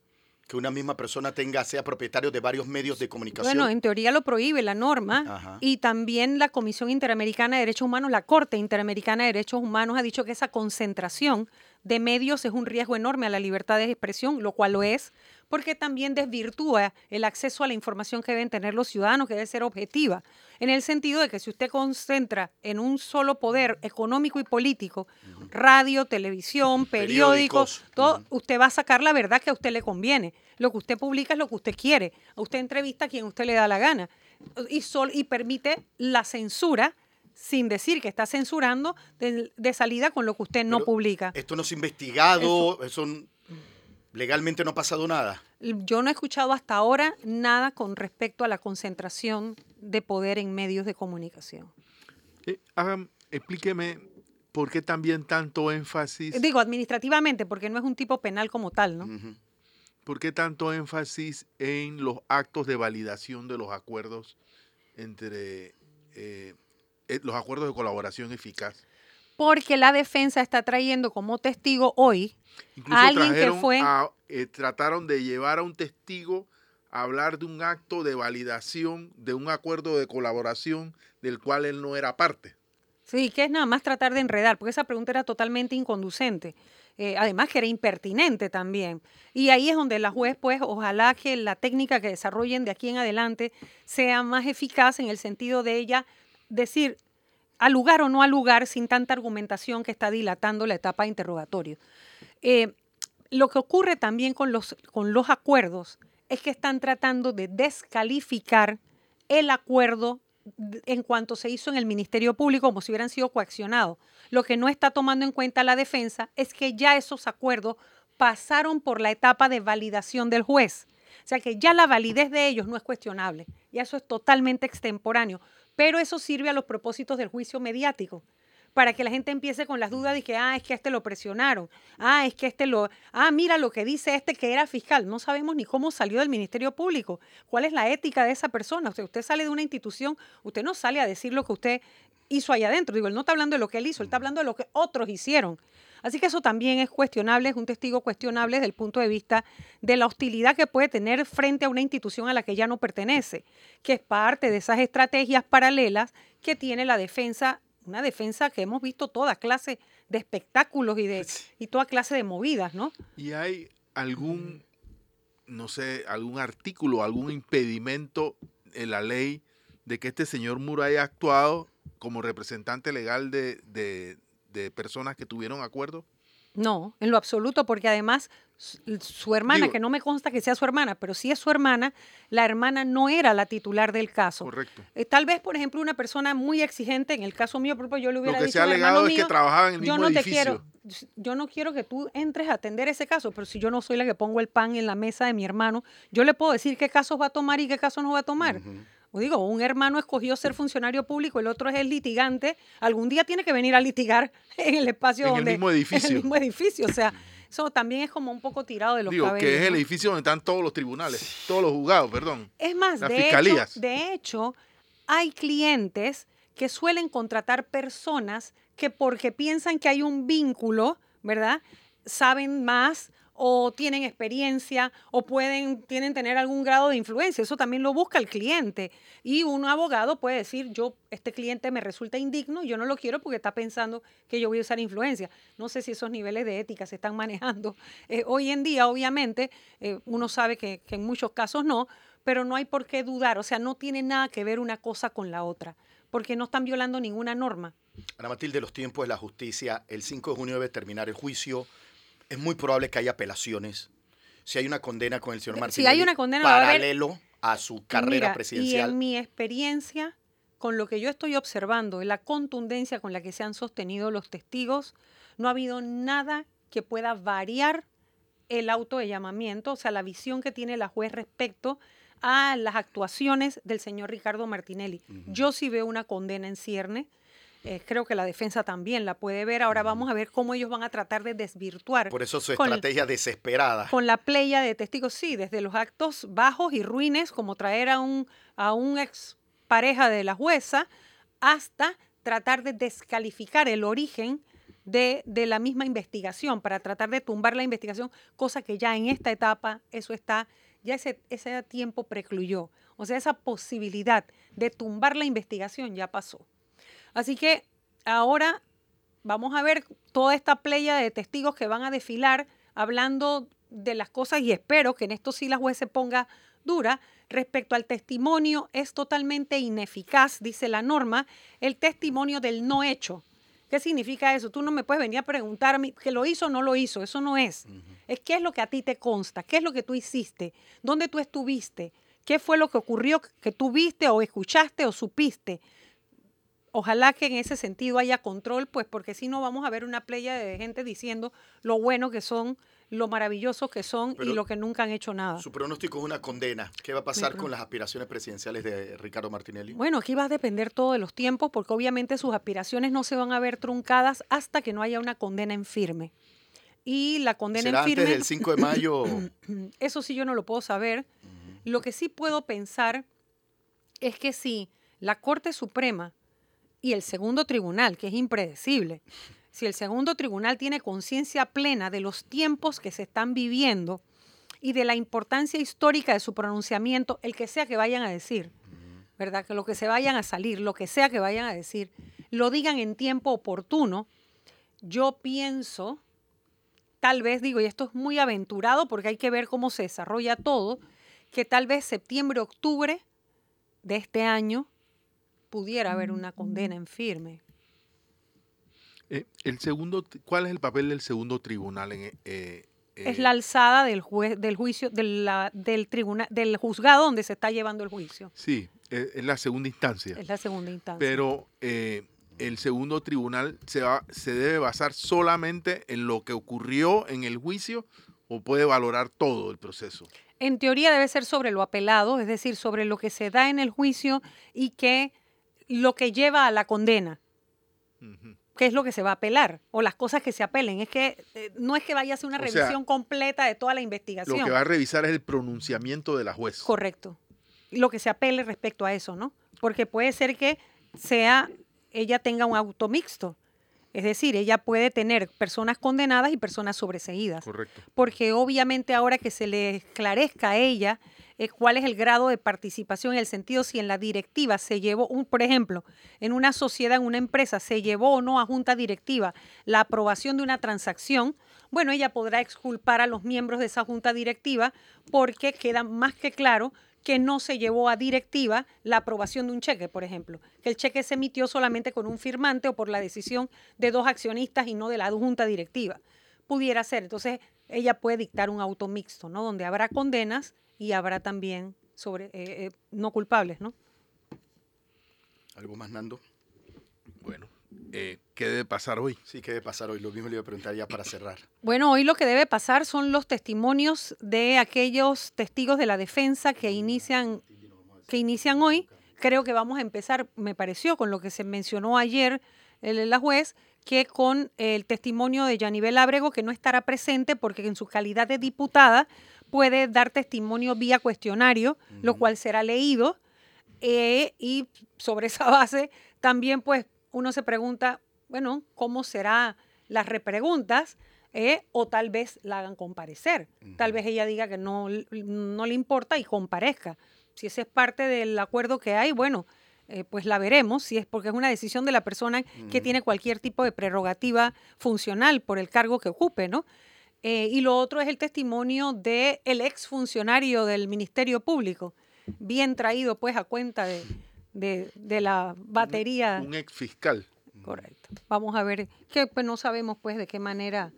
Que una misma persona tenga, sea propietario de varios medios de comunicación. Bueno, en teoría lo prohíbe la norma y también la Comisión Interamericana de Derechos Humanos, la Corte Interamericana de Derechos Humanos ha dicho que esa concentración de medios es un riesgo enorme a la libertad de expresión, lo cual lo es, porque también desvirtúa el acceso a la información que deben tener los ciudadanos, que debe ser objetiva, en el sentido de que si usted concentra en un solo poder económico y político, radio, televisión, periódicos, todo, usted va a sacar la verdad que a usted le conviene. Lo que usted publica es lo que usted quiere. A usted entrevista a quien usted le da la gana. Y, sol, y permite la censura sin decir que está censurando de, salida con lo que usted no publica. Esto no es investigado, eso, legalmente no ha pasado nada. Yo no he escuchado hasta ahora nada con respecto a la concentración de poder en medios de comunicación. Eh, explíqueme por qué también tanto énfasis. Digo, administrativamente, porque no es un tipo penal como tal, ¿no? ¿Por qué tanto énfasis en los actos de validación de los acuerdos entre eh, eh, los acuerdos de colaboración eficaz? Porque la defensa está trayendo como testigo hoy a alguien que fue... Eh, trataron de llevar a un testigo a hablar de un acto de validación de un acuerdo de colaboración del cual él no era parte. Sí, que es nada más tratar de enredar, porque esa pregunta era totalmente inconducente. eh, además que era impertinente también. Y ahí es donde la juez, pues, ojalá que la técnica que desarrollen de aquí en adelante sea más eficaz en el sentido de ella decir al lugar o no al lugar sin tanta argumentación que está dilatando la etapa de interrogatorio. Eh, lo que ocurre también con los, con los acuerdos es que están tratando de descalificar el acuerdo en cuanto se hizo en el Ministerio Público como si hubieran sido coaccionados. Lo que no está tomando en cuenta la defensa es que ya esos acuerdos pasaron por la etapa de validación del juez. O sea que ya la validez de ellos no es cuestionable. Y eso es totalmente extemporáneo. Pero eso sirve a los propósitos del juicio mediático para que la gente empiece con las dudas de que, ah, es que este lo presionaron, ah, es que este lo, ah, mira lo que dice este que era fiscal. No sabemos ni cómo salió del Ministerio Público, cuál es la ética de esa persona. O usted sale de una institución, usted no sale a decir lo que usted hizo allá adentro. Digo, él no está hablando de lo que él hizo, él está hablando de lo que otros hicieron. Así que eso también es cuestionable, es un testigo cuestionable desde el punto de vista de la hostilidad que puede tener frente a una institución a la que ya no pertenece, que es parte de esas estrategias paralelas que tiene la defensa una defensa que hemos visto toda clase de espectáculos y de [laughs] y toda clase de movidas, ¿no? ¿Y hay algún, no sé, algún artículo, algún impedimento en la ley de que este señor Muro haya actuado como representante legal de, de, de personas que tuvieron acuerdo? No, en lo absoluto, porque además su hermana, que no me consta que sea su hermana, pero sí es su hermana, la hermana no era la titular del caso. Correcto. Eh, tal vez, por ejemplo, una persona muy exigente, en el caso mío propio, yo le hubiera Lo que se ha alegado es que trabajaba en el yo mismo no edificio. Te quiero, yo no quiero que tú entres a atender ese caso, pero si yo no soy la que pongo el pan en la mesa de mi hermano, yo le puedo decir qué casos va a tomar y qué casos no va a tomar. O digo, un hermano escogió ser funcionario público, el otro es el litigante, algún día tiene que venir a litigar [laughs] en el espacio en donde... el mismo edificio. [laughs] En el mismo edificio, o sea, [laughs] eso también es como un poco tirado de los Digo, cabellos. que es el edificio donde están todos los tribunales, todos los juzgados, perdón. Es más, las de fiscalías. hecho, de hecho, hay clientes que suelen contratar personas que porque piensan que hay un vínculo, ¿verdad? Saben más o tienen experiencia o pueden tienen tener algún grado de influencia. Eso también lo busca el cliente. Y un abogado puede decir, yo, este cliente me resulta indigno, yo no lo quiero porque está pensando que yo voy a usar influencia. No sé si esos niveles de ética se están [laughs] manejando. Eh, hoy en día, obviamente, eh, uno sabe que, que en muchos casos no, pero no hay por qué dudar. O sea, no tiene nada que ver una cosa con la otra, porque no están violando ninguna norma. Ana Matilde, los tiempos de la justicia, el 5 de junio debe terminar el juicio. Es muy probable que haya apelaciones. Si hay una condena con el señor Si Martínez, hay una condena, va a haber- paralelo a su carrera Mira, Y presidencial. en mi experiencia, con lo que yo estoy observando, en la contundencia con la que se han sostenido los testigos, no ha habido nada que pueda variar el auto de llamamiento, o sea, la visión que tiene la juez respecto a las actuaciones del señor Ricardo Martinelli. Yo sí veo una condena en cierne. Eh, creo que la defensa también la puede ver. Ahora vamos a ver cómo ellos van a tratar de desvirtuar Por eso su con- estrategia desesperada. con la playa de testigos, sí, desde los actos bajos y ruines, como traer a un, a un ex pareja de la jueza, hasta tratar de descalificar el origen de, de la misma investigación, para tratar de tumbar la investigación, cosa que ya en esta etapa eso está, ya ese, ese tiempo precluyó. O sea, esa posibilidad de tumbar la investigación ya pasó. Así que ahora vamos a ver toda esta playa de testigos que van a desfilar hablando de las cosas y espero que en esto sí la juez se ponga dura. Respecto al testimonio, es totalmente ineficaz, dice la norma, el testimonio del no hecho. ¿Qué significa eso? Tú no me puedes venir a preguntarme que lo hizo o no lo hizo, eso no es. Es qué es lo que a ti te consta, qué es lo que tú hiciste, dónde tú estuviste, qué fue lo que ocurrió que tú viste o escuchaste o supiste ojalá que en ese sentido haya control, pues porque si no vamos a ver una playa de gente diciendo lo bueno que son, lo maravillosos que son Pero y lo que nunca han hecho nada. Su pronóstico es una condena. ¿Qué va a pasar con las aspiraciones presidenciales de Ricardo Martinelli? Bueno, aquí va a depender todo de los tiempos, porque obviamente sus aspiraciones no se van a ver truncadas hasta que no haya una condena en firme. Y la condena ¿Será en firme, antes del 5 de mayo? [clears throat] eso sí yo no lo puedo saber. Lo que sí puedo pensar es que si la Corte Suprema y el segundo tribunal, que es impredecible, si el segundo tribunal tiene conciencia plena de los tiempos que se están viviendo y de la importancia histórica de su pronunciamiento, el que sea que vayan a decir, ¿verdad? Que lo que se vayan a salir, lo que sea que vayan a decir, lo digan en tiempo oportuno, yo pienso tal vez, digo, y esto es muy aventurado porque hay que ver cómo se desarrolla todo, que tal vez septiembre, octubre de este año pudiera haber una condena en firme. Eh, el segundo, ¿Cuál es el papel del segundo tribunal? En, eh, es la alzada del juez, del juicio, del tribunal, del juzgado donde se está llevando el juicio. Sí, es la segunda instancia. Es la segunda instancia. Pero el segundo tribunal se, va, se debe basar solamente en lo que ocurrió en el juicio o puede valorar todo el proceso? En teoría debe ser sobre lo apelado, es decir, sobre lo que se da en el juicio y que lo que lleva a la condena. ¿Qué es lo que se va a apelar? O las cosas que se apelen. Es que eh, no es que vaya a hacer una revisión completa de toda la investigación. Lo que va a revisar es el pronunciamiento de la juez. Correcto. Lo que se apele respecto a eso, ¿no? Porque puede ser que sea ella tenga un auto mixto. Es decir, ella puede tener personas condenadas y personas sobreseídas. Correcto. Porque obviamente ahora que se le esclarezca a ella eh, cuál es el grado de participación en el sentido si en la directiva se llevó, un, por ejemplo, en una sociedad, en una empresa, se llevó o no a junta directiva la aprobación de una transacción, bueno, ella podrá exculpar a los miembros de esa junta directiva porque queda más que claro que no se llevó a directiva la aprobación de un cheque, por ejemplo, que el cheque se emitió solamente con un firmante o por la decisión de dos accionistas y no de la junta directiva. Pudiera ser. Entonces, ella puede dictar un auto mixto, ¿no? Donde habrá condenas y habrá también sobre eh, eh, no culpables, ¿no? ¿Algo más, Nando? Eh, ¿qué debe pasar hoy? Sí, ¿qué debe pasar hoy? Lo mismo le iba a preguntar ya para cerrar. Bueno, hoy lo que debe pasar son los testimonios de aquellos testigos de la defensa que inician, que inician hoy. Creo que vamos a empezar, me pareció, con lo que se mencionó ayer el, la juez, que con el testimonio de Yanibel Ábrego, que no estará presente porque en su calidad de diputada puede dar testimonio vía cuestionario, lo cual será leído. Eh, y sobre esa base también pues uno se pregunta, bueno, ¿cómo serán las repreguntas? Eh, o tal vez la hagan comparecer. Tal vez ella diga que no, no le importa y comparezca. Si ese es parte del acuerdo que hay, bueno, eh, pues la veremos, si es porque es una decisión de la persona que tiene cualquier tipo de prerrogativa funcional por el cargo que ocupe, ¿no? Eh, y lo otro es el testimonio del el ex funcionario del Ministerio Público, bien traído pues a cuenta de, de, la batería. Un, ex fiscal. Correcto. Vamos a ver, que pues no sabemos pues de qué manera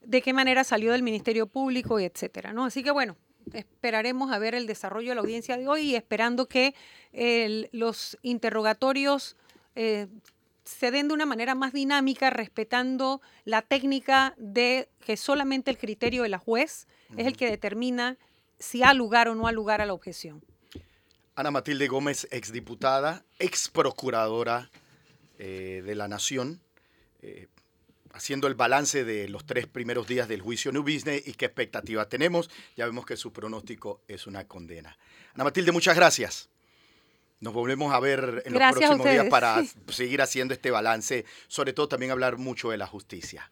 de qué manera salió del Ministerio Público y etcétera, ¿no? Así que bueno, esperaremos a ver el desarrollo de la audiencia de hoy y esperando que los interrogatorios eh, se den de una manera más dinámica, respetando la técnica de que solamente el criterio de la juez es el que determina si ha lugar o no ha lugar a la objeción. Ana Matilde Gómez, exdiputada, ex procuradora eh, de la Nación, eh, haciendo el balance de los tres primeros días del juicio New Business y qué expectativas tenemos. Ya vemos que su pronóstico es una condena. Ana Matilde, muchas gracias. Nos volvemos a ver en los próximos días para [laughs] seguir haciendo este balance, sobre todo también hablar mucho de la justicia.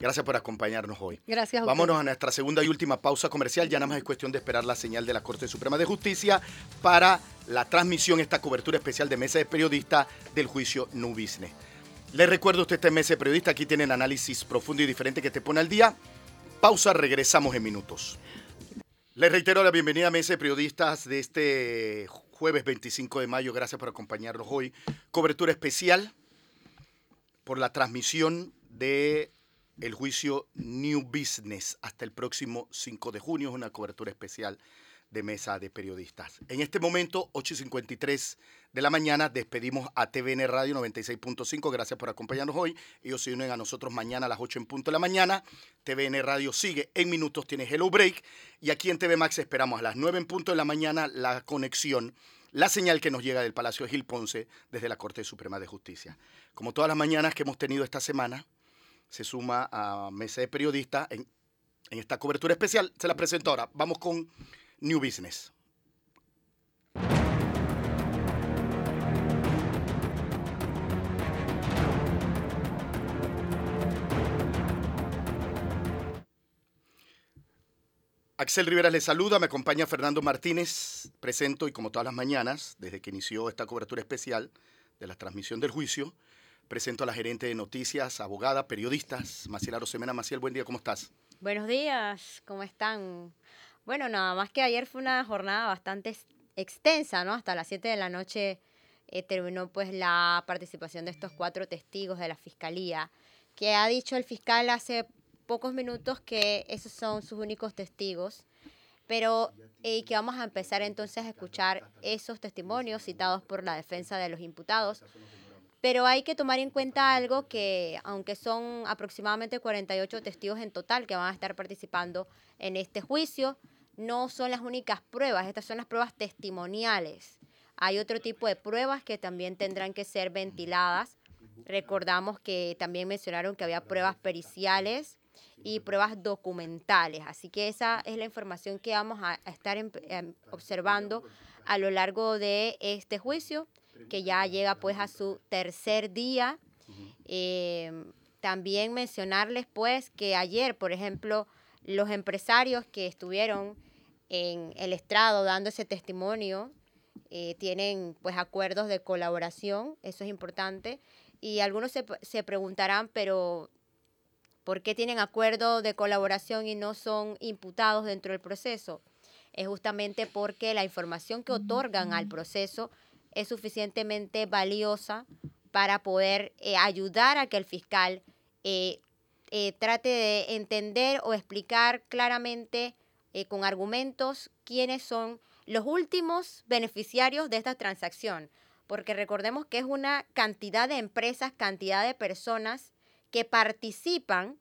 Gracias por acompañarnos hoy. Gracias. A Vámonos a nuestra segunda y última pausa comercial. Ya nada más es cuestión de esperar la señal de la Corte Suprema de Justicia para la transmisión, esta cobertura especial de Mesa de Periodista del juicio New Business. Les recuerdo, usted está en Mesa de Periodista, aquí tienen análisis profundo y diferente que te pone al día. Pausa, regresamos en minutos. Les reitero la bienvenida a Mesa de Periodistas de este jueves 25 de mayo. Gracias por acompañarnos hoy. Cobertura especial por la transmisión de el juicio New Business hasta el próximo 5 de junio. Es una cobertura especial de mesa de periodistas. En este momento, 8.53 de la mañana, despedimos a TVN Radio 96.5. Gracias por acompañarnos hoy. Ellos se unen a nosotros mañana a las 8 en punto de la mañana. TVN Radio sigue en minutos, tiene Hello Break. Y aquí en TV Max esperamos a las 9 en punto de la mañana la conexión, la señal que nos llega del Palacio de Gil Ponce desde la Corte Suprema de Justicia. Como todas las mañanas que hemos tenido esta semana, se suma a Mesa de Periodistas en, esta cobertura especial. Se la presento ahora. Vamos con New Business. Axel Rivera le saluda, me acompaña Fernando Martínez, presento y como todas las mañanas, desde que inició esta cobertura especial de la transmisión del juicio, Presento a la gerente de noticias, abogada, periodistas, Maciel Arosemena. Maciel, buen día, ¿cómo estás? Buenos días, ¿cómo están? Bueno, nada más que ayer fue una jornada bastante extensa, ¿no? Hasta las 7 de la noche eh, terminó pues la participación de estos cuatro testigos de la fiscalía, que ha dicho el fiscal hace pocos minutos que esos son sus únicos testigos, pero y que vamos a empezar entonces a escuchar esos testimonios citados por la defensa de los imputados. Pero hay que tomar en cuenta algo que, aunque son aproximadamente 48 testigos en total que van a estar participando en este juicio, no son las únicas pruebas, estas son las pruebas testimoniales. Hay otro tipo de pruebas que también tendrán que ser ventiladas. Recordamos que también mencionaron que había pruebas periciales y pruebas documentales. Así que esa es la información que vamos a estar em, observando a lo largo de este juicio que ya llega pues a su tercer día. Em, también mencionarles pues que ayer, por ejemplo, los empresarios que estuvieron en el estrado dando ese testimonio eh, tienen pues acuerdos de colaboración, eso es importante. Y algunos se, se preguntarán, pero ¿por qué tienen acuerdo de colaboración y no son imputados dentro del proceso? Es justamente porque la información que otorgan al proceso es suficientemente valiosa para poder eh, ayudar a que el fiscal eh, eh, trate de entender o explicar claramente con argumentos quiénes son los últimos beneficiarios de esta transacción. Porque recordemos que es una cantidad de empresas, cantidad de personas que participan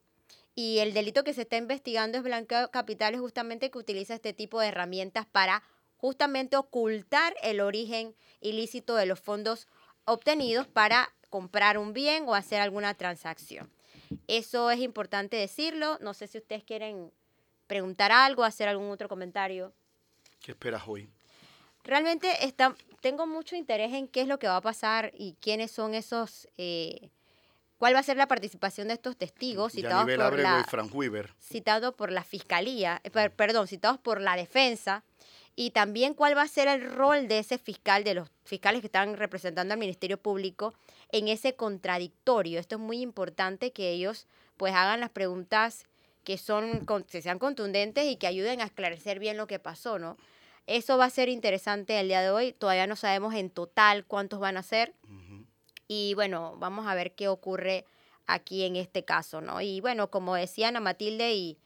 y el delito que se está investigando es blanqueo de capitales justamente que utiliza este tipo de herramientas para justamente ocultar el origen ilícito de los fondos obtenidos para comprar un bien o hacer alguna transacción. Eso es importante decirlo. No sé si ustedes quieren preguntar algo, hacer algún otro comentario. ¿Qué esperas hoy? Realmente está, tengo mucho interés en qué es lo que va a pasar y quiénes son esos, eh, cuál va a ser la participación de estos testigos citados por la, citado por la fiscalía, eh, perdón, citados por la defensa y también cuál va a ser el rol de ese fiscal, de los fiscales que están representando al Ministerio Público en ese contradictorio. Esto es muy importante que ellos pues hagan las preguntas que, son, que sean contundentes y que ayuden a esclarecer bien lo que pasó, ¿no? Eso va a ser interesante el día de hoy. Todavía no sabemos en total cuántos van a ser. Y bueno, vamos a ver qué ocurre aquí en este caso, ¿no? Y bueno, como decía Ana Matilde y,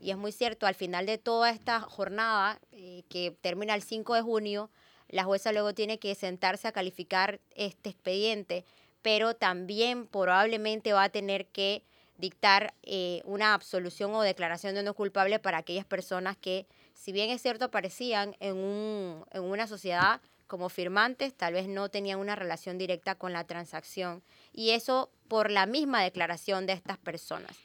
y es muy cierto, al final de toda esta jornada, eh, que termina el 5 de junio, la jueza luego tiene que sentarse a calificar este expediente, pero también probablemente va a tener que dictar eh, una absolución o declaración de no culpable para aquellas personas que, si bien es cierto, aparecían en, un, en una sociedad como firmantes, tal vez no tenían una relación directa con la transacción. Y eso por la misma declaración de estas personas.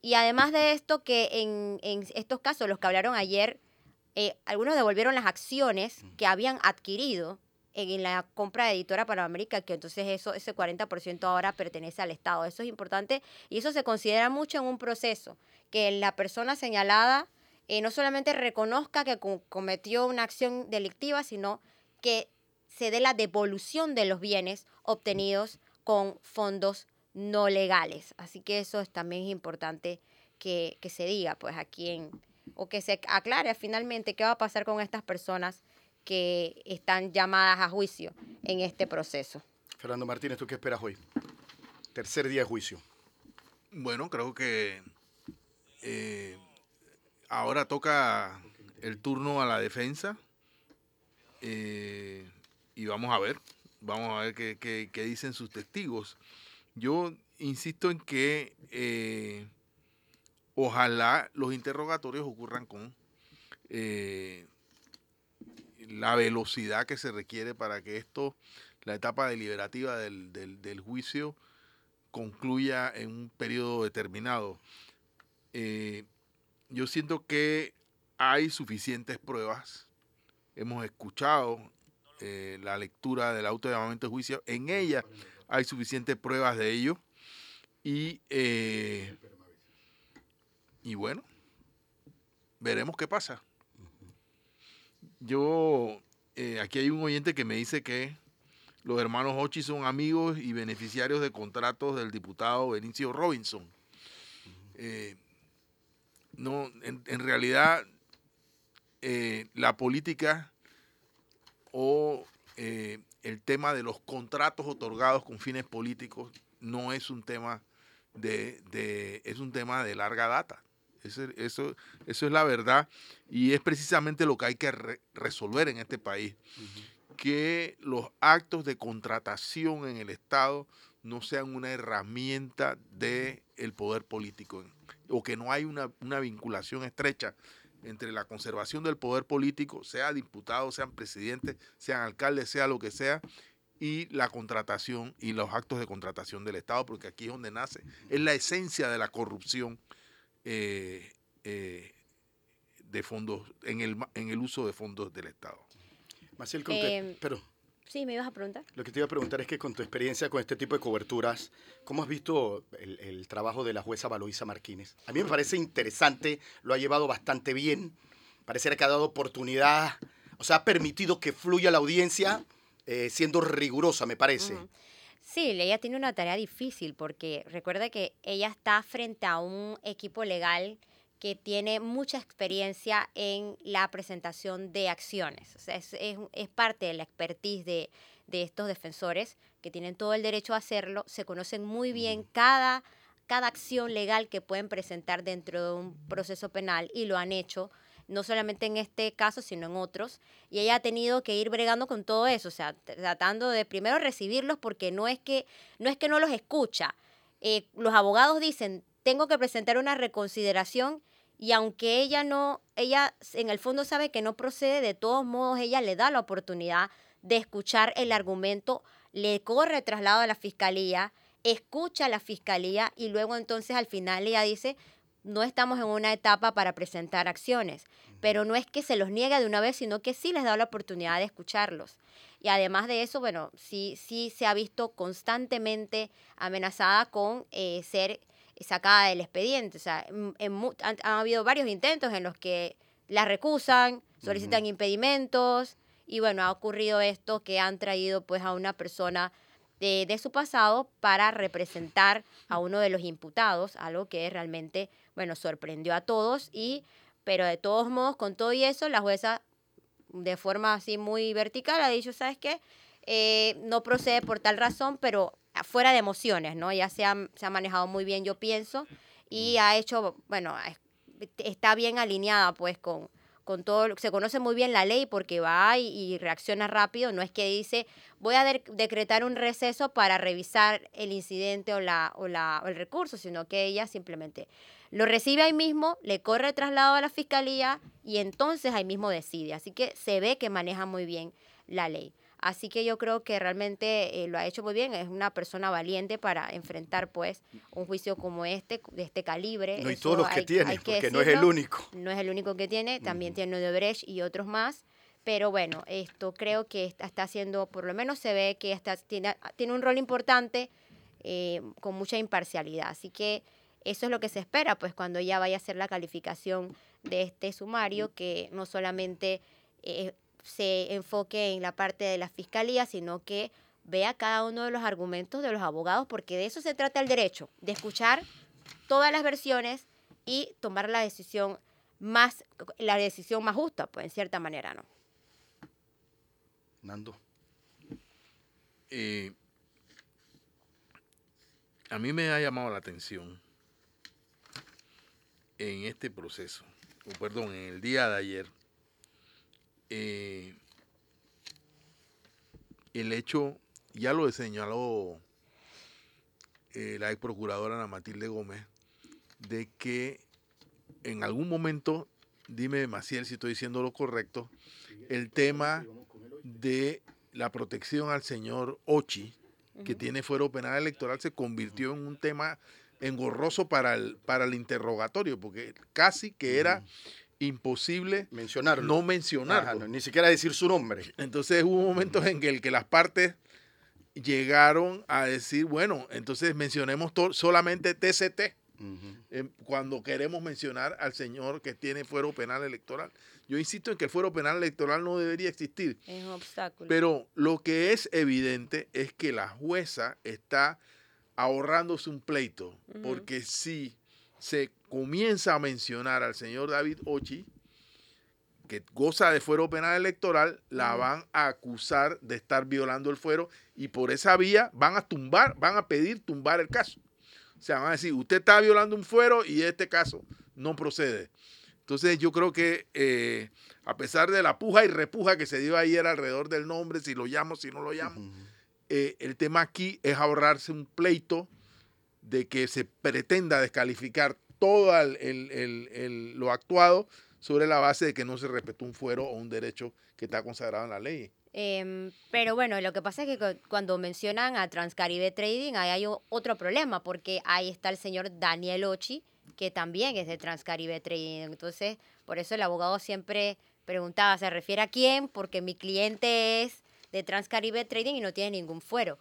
Y además de esto, que en, estos casos, los que hablaron ayer, eh, algunos devolvieron las acciones que habían adquirido en, la compra de Editora Panamérica, que entonces eso, ese 40% ahora pertenece al Estado. Eso es importante y eso se considera mucho en un proceso, que la persona señalada eh, no solamente reconozca que cometió una acción delictiva, sino que se dé la devolución de los bienes obtenidos con fondos no legales. Así que eso es también importante que, se diga, pues aquí en, o que se aclare finalmente qué va a pasar con estas personas que están llamadas a juicio en este proceso. Fernando Martínez, ¿tú qué esperas hoy? Tercer día de juicio. Bueno, creo que eh, ahora toca el turno a la defensa eh, y vamos a ver, vamos a ver qué, qué dicen sus testigos. Yo insisto en que eh, ojalá los interrogatorios ocurran con eh, la velocidad que se requiere para que esto, la etapa deliberativa del, juicio, concluya en un periodo determinado. Eh, yo siento que hay suficientes pruebas. Hemos escuchado la lectura del auto de llamamiento de juicio. En ella hay suficientes pruebas de ello. Y, eh, y bueno, veremos qué pasa. Yo, eh, aquí hay un oyente que me dice que los hermanos Ochi son amigos y beneficiarios de contratos del diputado Benicio Robinson. Eh, no, en, realidad, la política o el tema de los contratos otorgados con fines políticos no es un tema de, es un tema de larga data. Eso, eso, eso, es la verdad y es precisamente lo que hay que resolver en este país. Que los actos de contratación en el Estado no sean una herramienta del el poder político o que no hay una, una vinculación estrecha entre la conservación del poder político, sea diputados, sean presidentes, sean alcaldes, sea lo que sea, y la contratación y los actos de contratación del Estado, porque aquí es donde nace, es la esencia de la corrupción eh, eh, de fondos, en el, en el uso de fondos del Estado. Maciel, eh, pero... Sí, me ibas a preguntar. Lo que te iba a preguntar es que con tu experiencia con este tipo de coberturas, ¿cómo has visto el, el trabajo de la jueza Valoisa Martínez? A mí me parece interesante, lo ha llevado bastante bien, parece que ha dado oportunidad, o sea, ha permitido que fluya la audiencia eh, siendo rigurosa, me parece. Sí, ella tiene una tarea difícil porque recuerda que ella está frente a un equipo legal que tiene mucha experiencia en la presentación de acciones. O sea, es, es, parte de la expertise de, de, estos defensores que tienen todo el derecho a hacerlo, se conocen muy bien cada, cada acción legal que pueden presentar dentro de un proceso penal y lo han hecho no solamente en este caso, sino en otros, y ella ha tenido que ir bregando con todo eso, o sea, tratando de primero recibirlos porque no es que no, es que no los escucha. Eh, los abogados dicen, tengo que presentar una reconsideración y aunque ella no, ella en el fondo sabe que no procede, de todos modos ella le da la oportunidad de escuchar el argumento, le corre traslado a la fiscalía, escucha a la fiscalía y luego entonces al final ella dice, no estamos en una etapa para presentar acciones, pero no es que se los niegue de una vez, sino que sí les da la oportunidad de escucharlos. Y además de eso, bueno, sí, sí se ha visto constantemente amenazada con eh, ser sacada del expediente. O sea, han, habido varios intentos en los que la recusan, solicitan impedimentos, y bueno, ha ocurrido esto que han traído pues a una persona de, de, su pasado para representar a uno de los imputados, algo que realmente bueno, sorprendió a todos y, pero de todos modos, con todo y eso, la jueza de forma así muy vertical ha dicho, ¿sabes qué? Eh, no procede por tal razón, pero fuera de emociones, ¿no? Ya se ha, se ha manejado muy bien, yo pienso, y ha hecho, bueno, está bien alineada pues con, con todo, se conoce muy bien la ley porque va y, reacciona rápido, no es que dice voy a decretar un receso para revisar el incidente o, la, o, la, o el recurso, sino que ella simplemente lo recibe ahí mismo, le corre el traslado a la fiscalía y entonces ahí mismo decide. Así que se ve que maneja muy bien la ley. Así que yo creo que realmente eh, lo ha hecho muy bien. Es una persona valiente para enfrentar pues un juicio como este, de este calibre. No, y todos los que tiene, porque no es el único. No es el único que tiene, también tiene Odebrecht y otros más. Pero bueno, esto creo que está, haciendo, por lo menos se ve que está, tiene, tiene un rol importante eh, con mucha imparcialidad. Así que eso es lo que se espera, pues cuando ya vaya a hacer la calificación de este sumario, que no solamente eh, se enfoque en la parte de la fiscalía, sino que vea cada uno de los argumentos de los abogados, porque de eso se trata el derecho, de escuchar todas las versiones y tomar la decisión más, la decisión más justa, pues en cierta manera, ¿no? Nando. Eh, a mí me ha llamado la atención en este proceso, o perdón, en el día de ayer, eh, el hecho, ya lo señaló eh, la ex procuradora Ana Matilde Gómez, de que en algún momento, dime Maciel si estoy diciendo lo correcto, el tema de la protección al señor Ochi, que tiene fuero penal electoral, se convirtió en un tema engorroso para el, para el interrogatorio, porque casi que era imposible mencionarlo. no mencionarlo. ni siquiera decir su nombre. Entonces hubo momentos en que, el que las partes llegaron a decir, bueno, entonces mencionemos solamente TCT. em, cuando queremos mencionar al señor que tiene fuero penal electoral. Yo insisto en que el fuero penal electoral no debería existir. Es un obstáculo. Pero lo que es evidente es que la jueza está ahorrándose un pleito, porque si se comienza a mencionar al señor David Ochi, que goza de fuero penal electoral, la van a acusar de estar violando el fuero y por esa vía van a tumbar, van a pedir tumbar el caso. O sea, van a decir, usted está violando un fuero y este caso no procede. Entonces yo creo que eh, a pesar de la puja y repuja que se dio ayer alrededor del nombre, si lo llamo, si no lo llamo, eh, el tema aquí es ahorrarse un pleito de que se pretenda descalificar todo lo actuado sobre la base de que no se respetó un fuero o un derecho que está consagrado en la ley. Em, pero bueno, lo que pasa es que cuando mencionan a Transcaribe Trading, ahí hay otro problema, porque ahí está el señor Daniel Ochi, que también es de Transcaribe Trading. Entonces, por eso el abogado siempre preguntaba, ¿se refiere a quién? Porque mi cliente es de Transcaribe Trading y no tiene ningún fuero.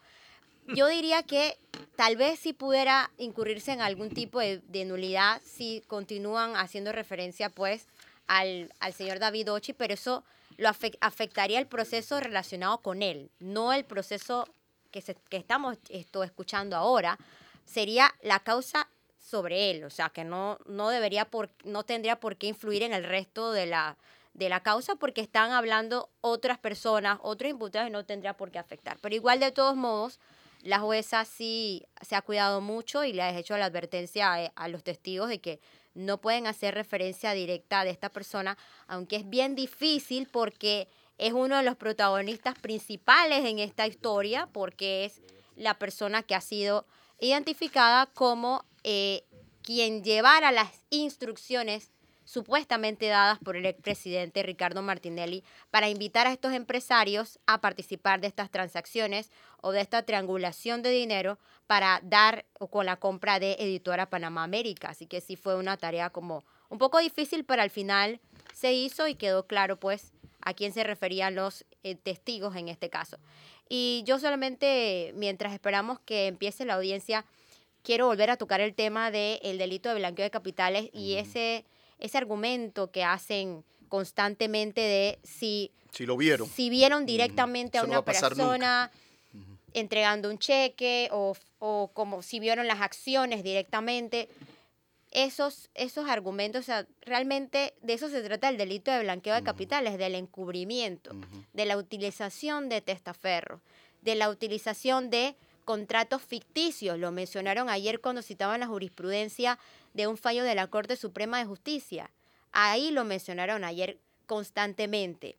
Yo diría que tal vez si pudiera incurrirse en algún tipo de, de nulidad si continúan haciendo referencia pues al, señor David Ochi, pero eso lo afectaría el proceso relacionado con él, no el proceso que, que estamos esto, escuchando ahora, sería la causa sobre él, o sea, que no, no, debería por, no tendría por qué influir en el resto de la, de la causa porque están hablando otras personas, otros imputados y no tendría por qué afectar. Pero igual de todos modos, la jueza sí se ha cuidado mucho y le ha hecho la advertencia a los testigos de que no pueden hacer referencia directa de esta persona, aunque es bien difícil porque es uno de los protagonistas principales en esta historia, porque es la persona que ha sido identificada como eh, quien llevara las instrucciones supuestamente dadas por el expresidente Ricardo Martinelli para invitar a estos empresarios a participar de estas transacciones o de esta triangulación de dinero para dar o con la compra de Editora Panamá América. Así que sí fue una tarea como un poco difícil, pero al final se hizo y quedó claro pues a quién se referían los eh, testigos en este caso. Y yo solamente, mientras esperamos que empiece la audiencia, quiero volver a tocar el tema del delito de blanqueo de capitales y ese ese argumento que hacen constantemente de si, si lo vieron. Si vieron directamente a una persona entregando un cheque o, o, como si vieron las acciones directamente. Esos, esos argumentos, o sea, realmente de eso se trata el delito de blanqueo de capitales, del encubrimiento, de la utilización de testaferro, de la utilización de contratos ficticios. Lo mencionaron ayer cuando citaban la jurisprudencia de un fallo de la Corte Suprema de Justicia. Ahí lo mencionaron ayer constantemente.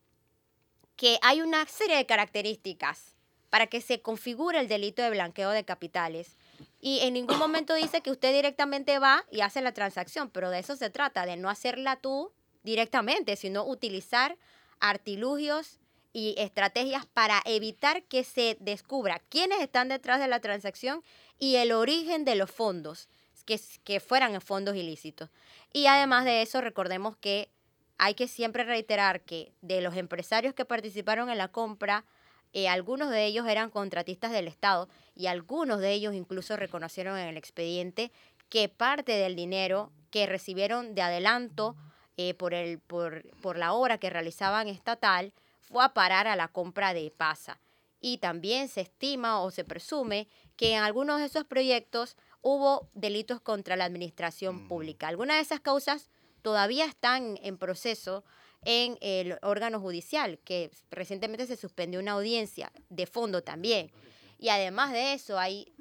Que hay una serie de características para que se configure el delito de blanqueo de capitales. Y en ningún [coughs] momento dice que usted directamente va y hace la transacción, pero de eso se trata, de no hacerla tú directamente, sino utilizar artilugios y estrategias para evitar que se descubra quiénes están detrás de la transacción y el origen de los fondos, que, que fueran fondos ilícitos. Y además de eso, recordemos que hay que siempre reiterar que de los empresarios que participaron en la compra, eh, algunos de ellos eran contratistas del Estado y algunos de ellos incluso reconocieron en el expediente que parte del dinero que recibieron de adelanto eh, por, el, por, por la obra que realizaban estatal fue a parar a la compra de PASA. Y también se estima o se presume que en algunos de esos proyectos hubo delitos contra la administración mm. pública. Algunas de esas causas todavía están en proceso en el órgano judicial, que recientemente se suspendió una audiencia de fondo también. Y además de eso, hay,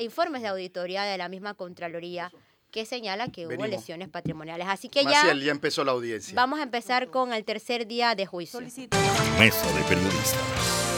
informes de auditoría de la misma Contraloría que señala que hubo lesiones patrimoniales. Así que ya, ya empezó la audiencia. Vamos a empezar con el tercer día de juicio. Mesa de periodistas.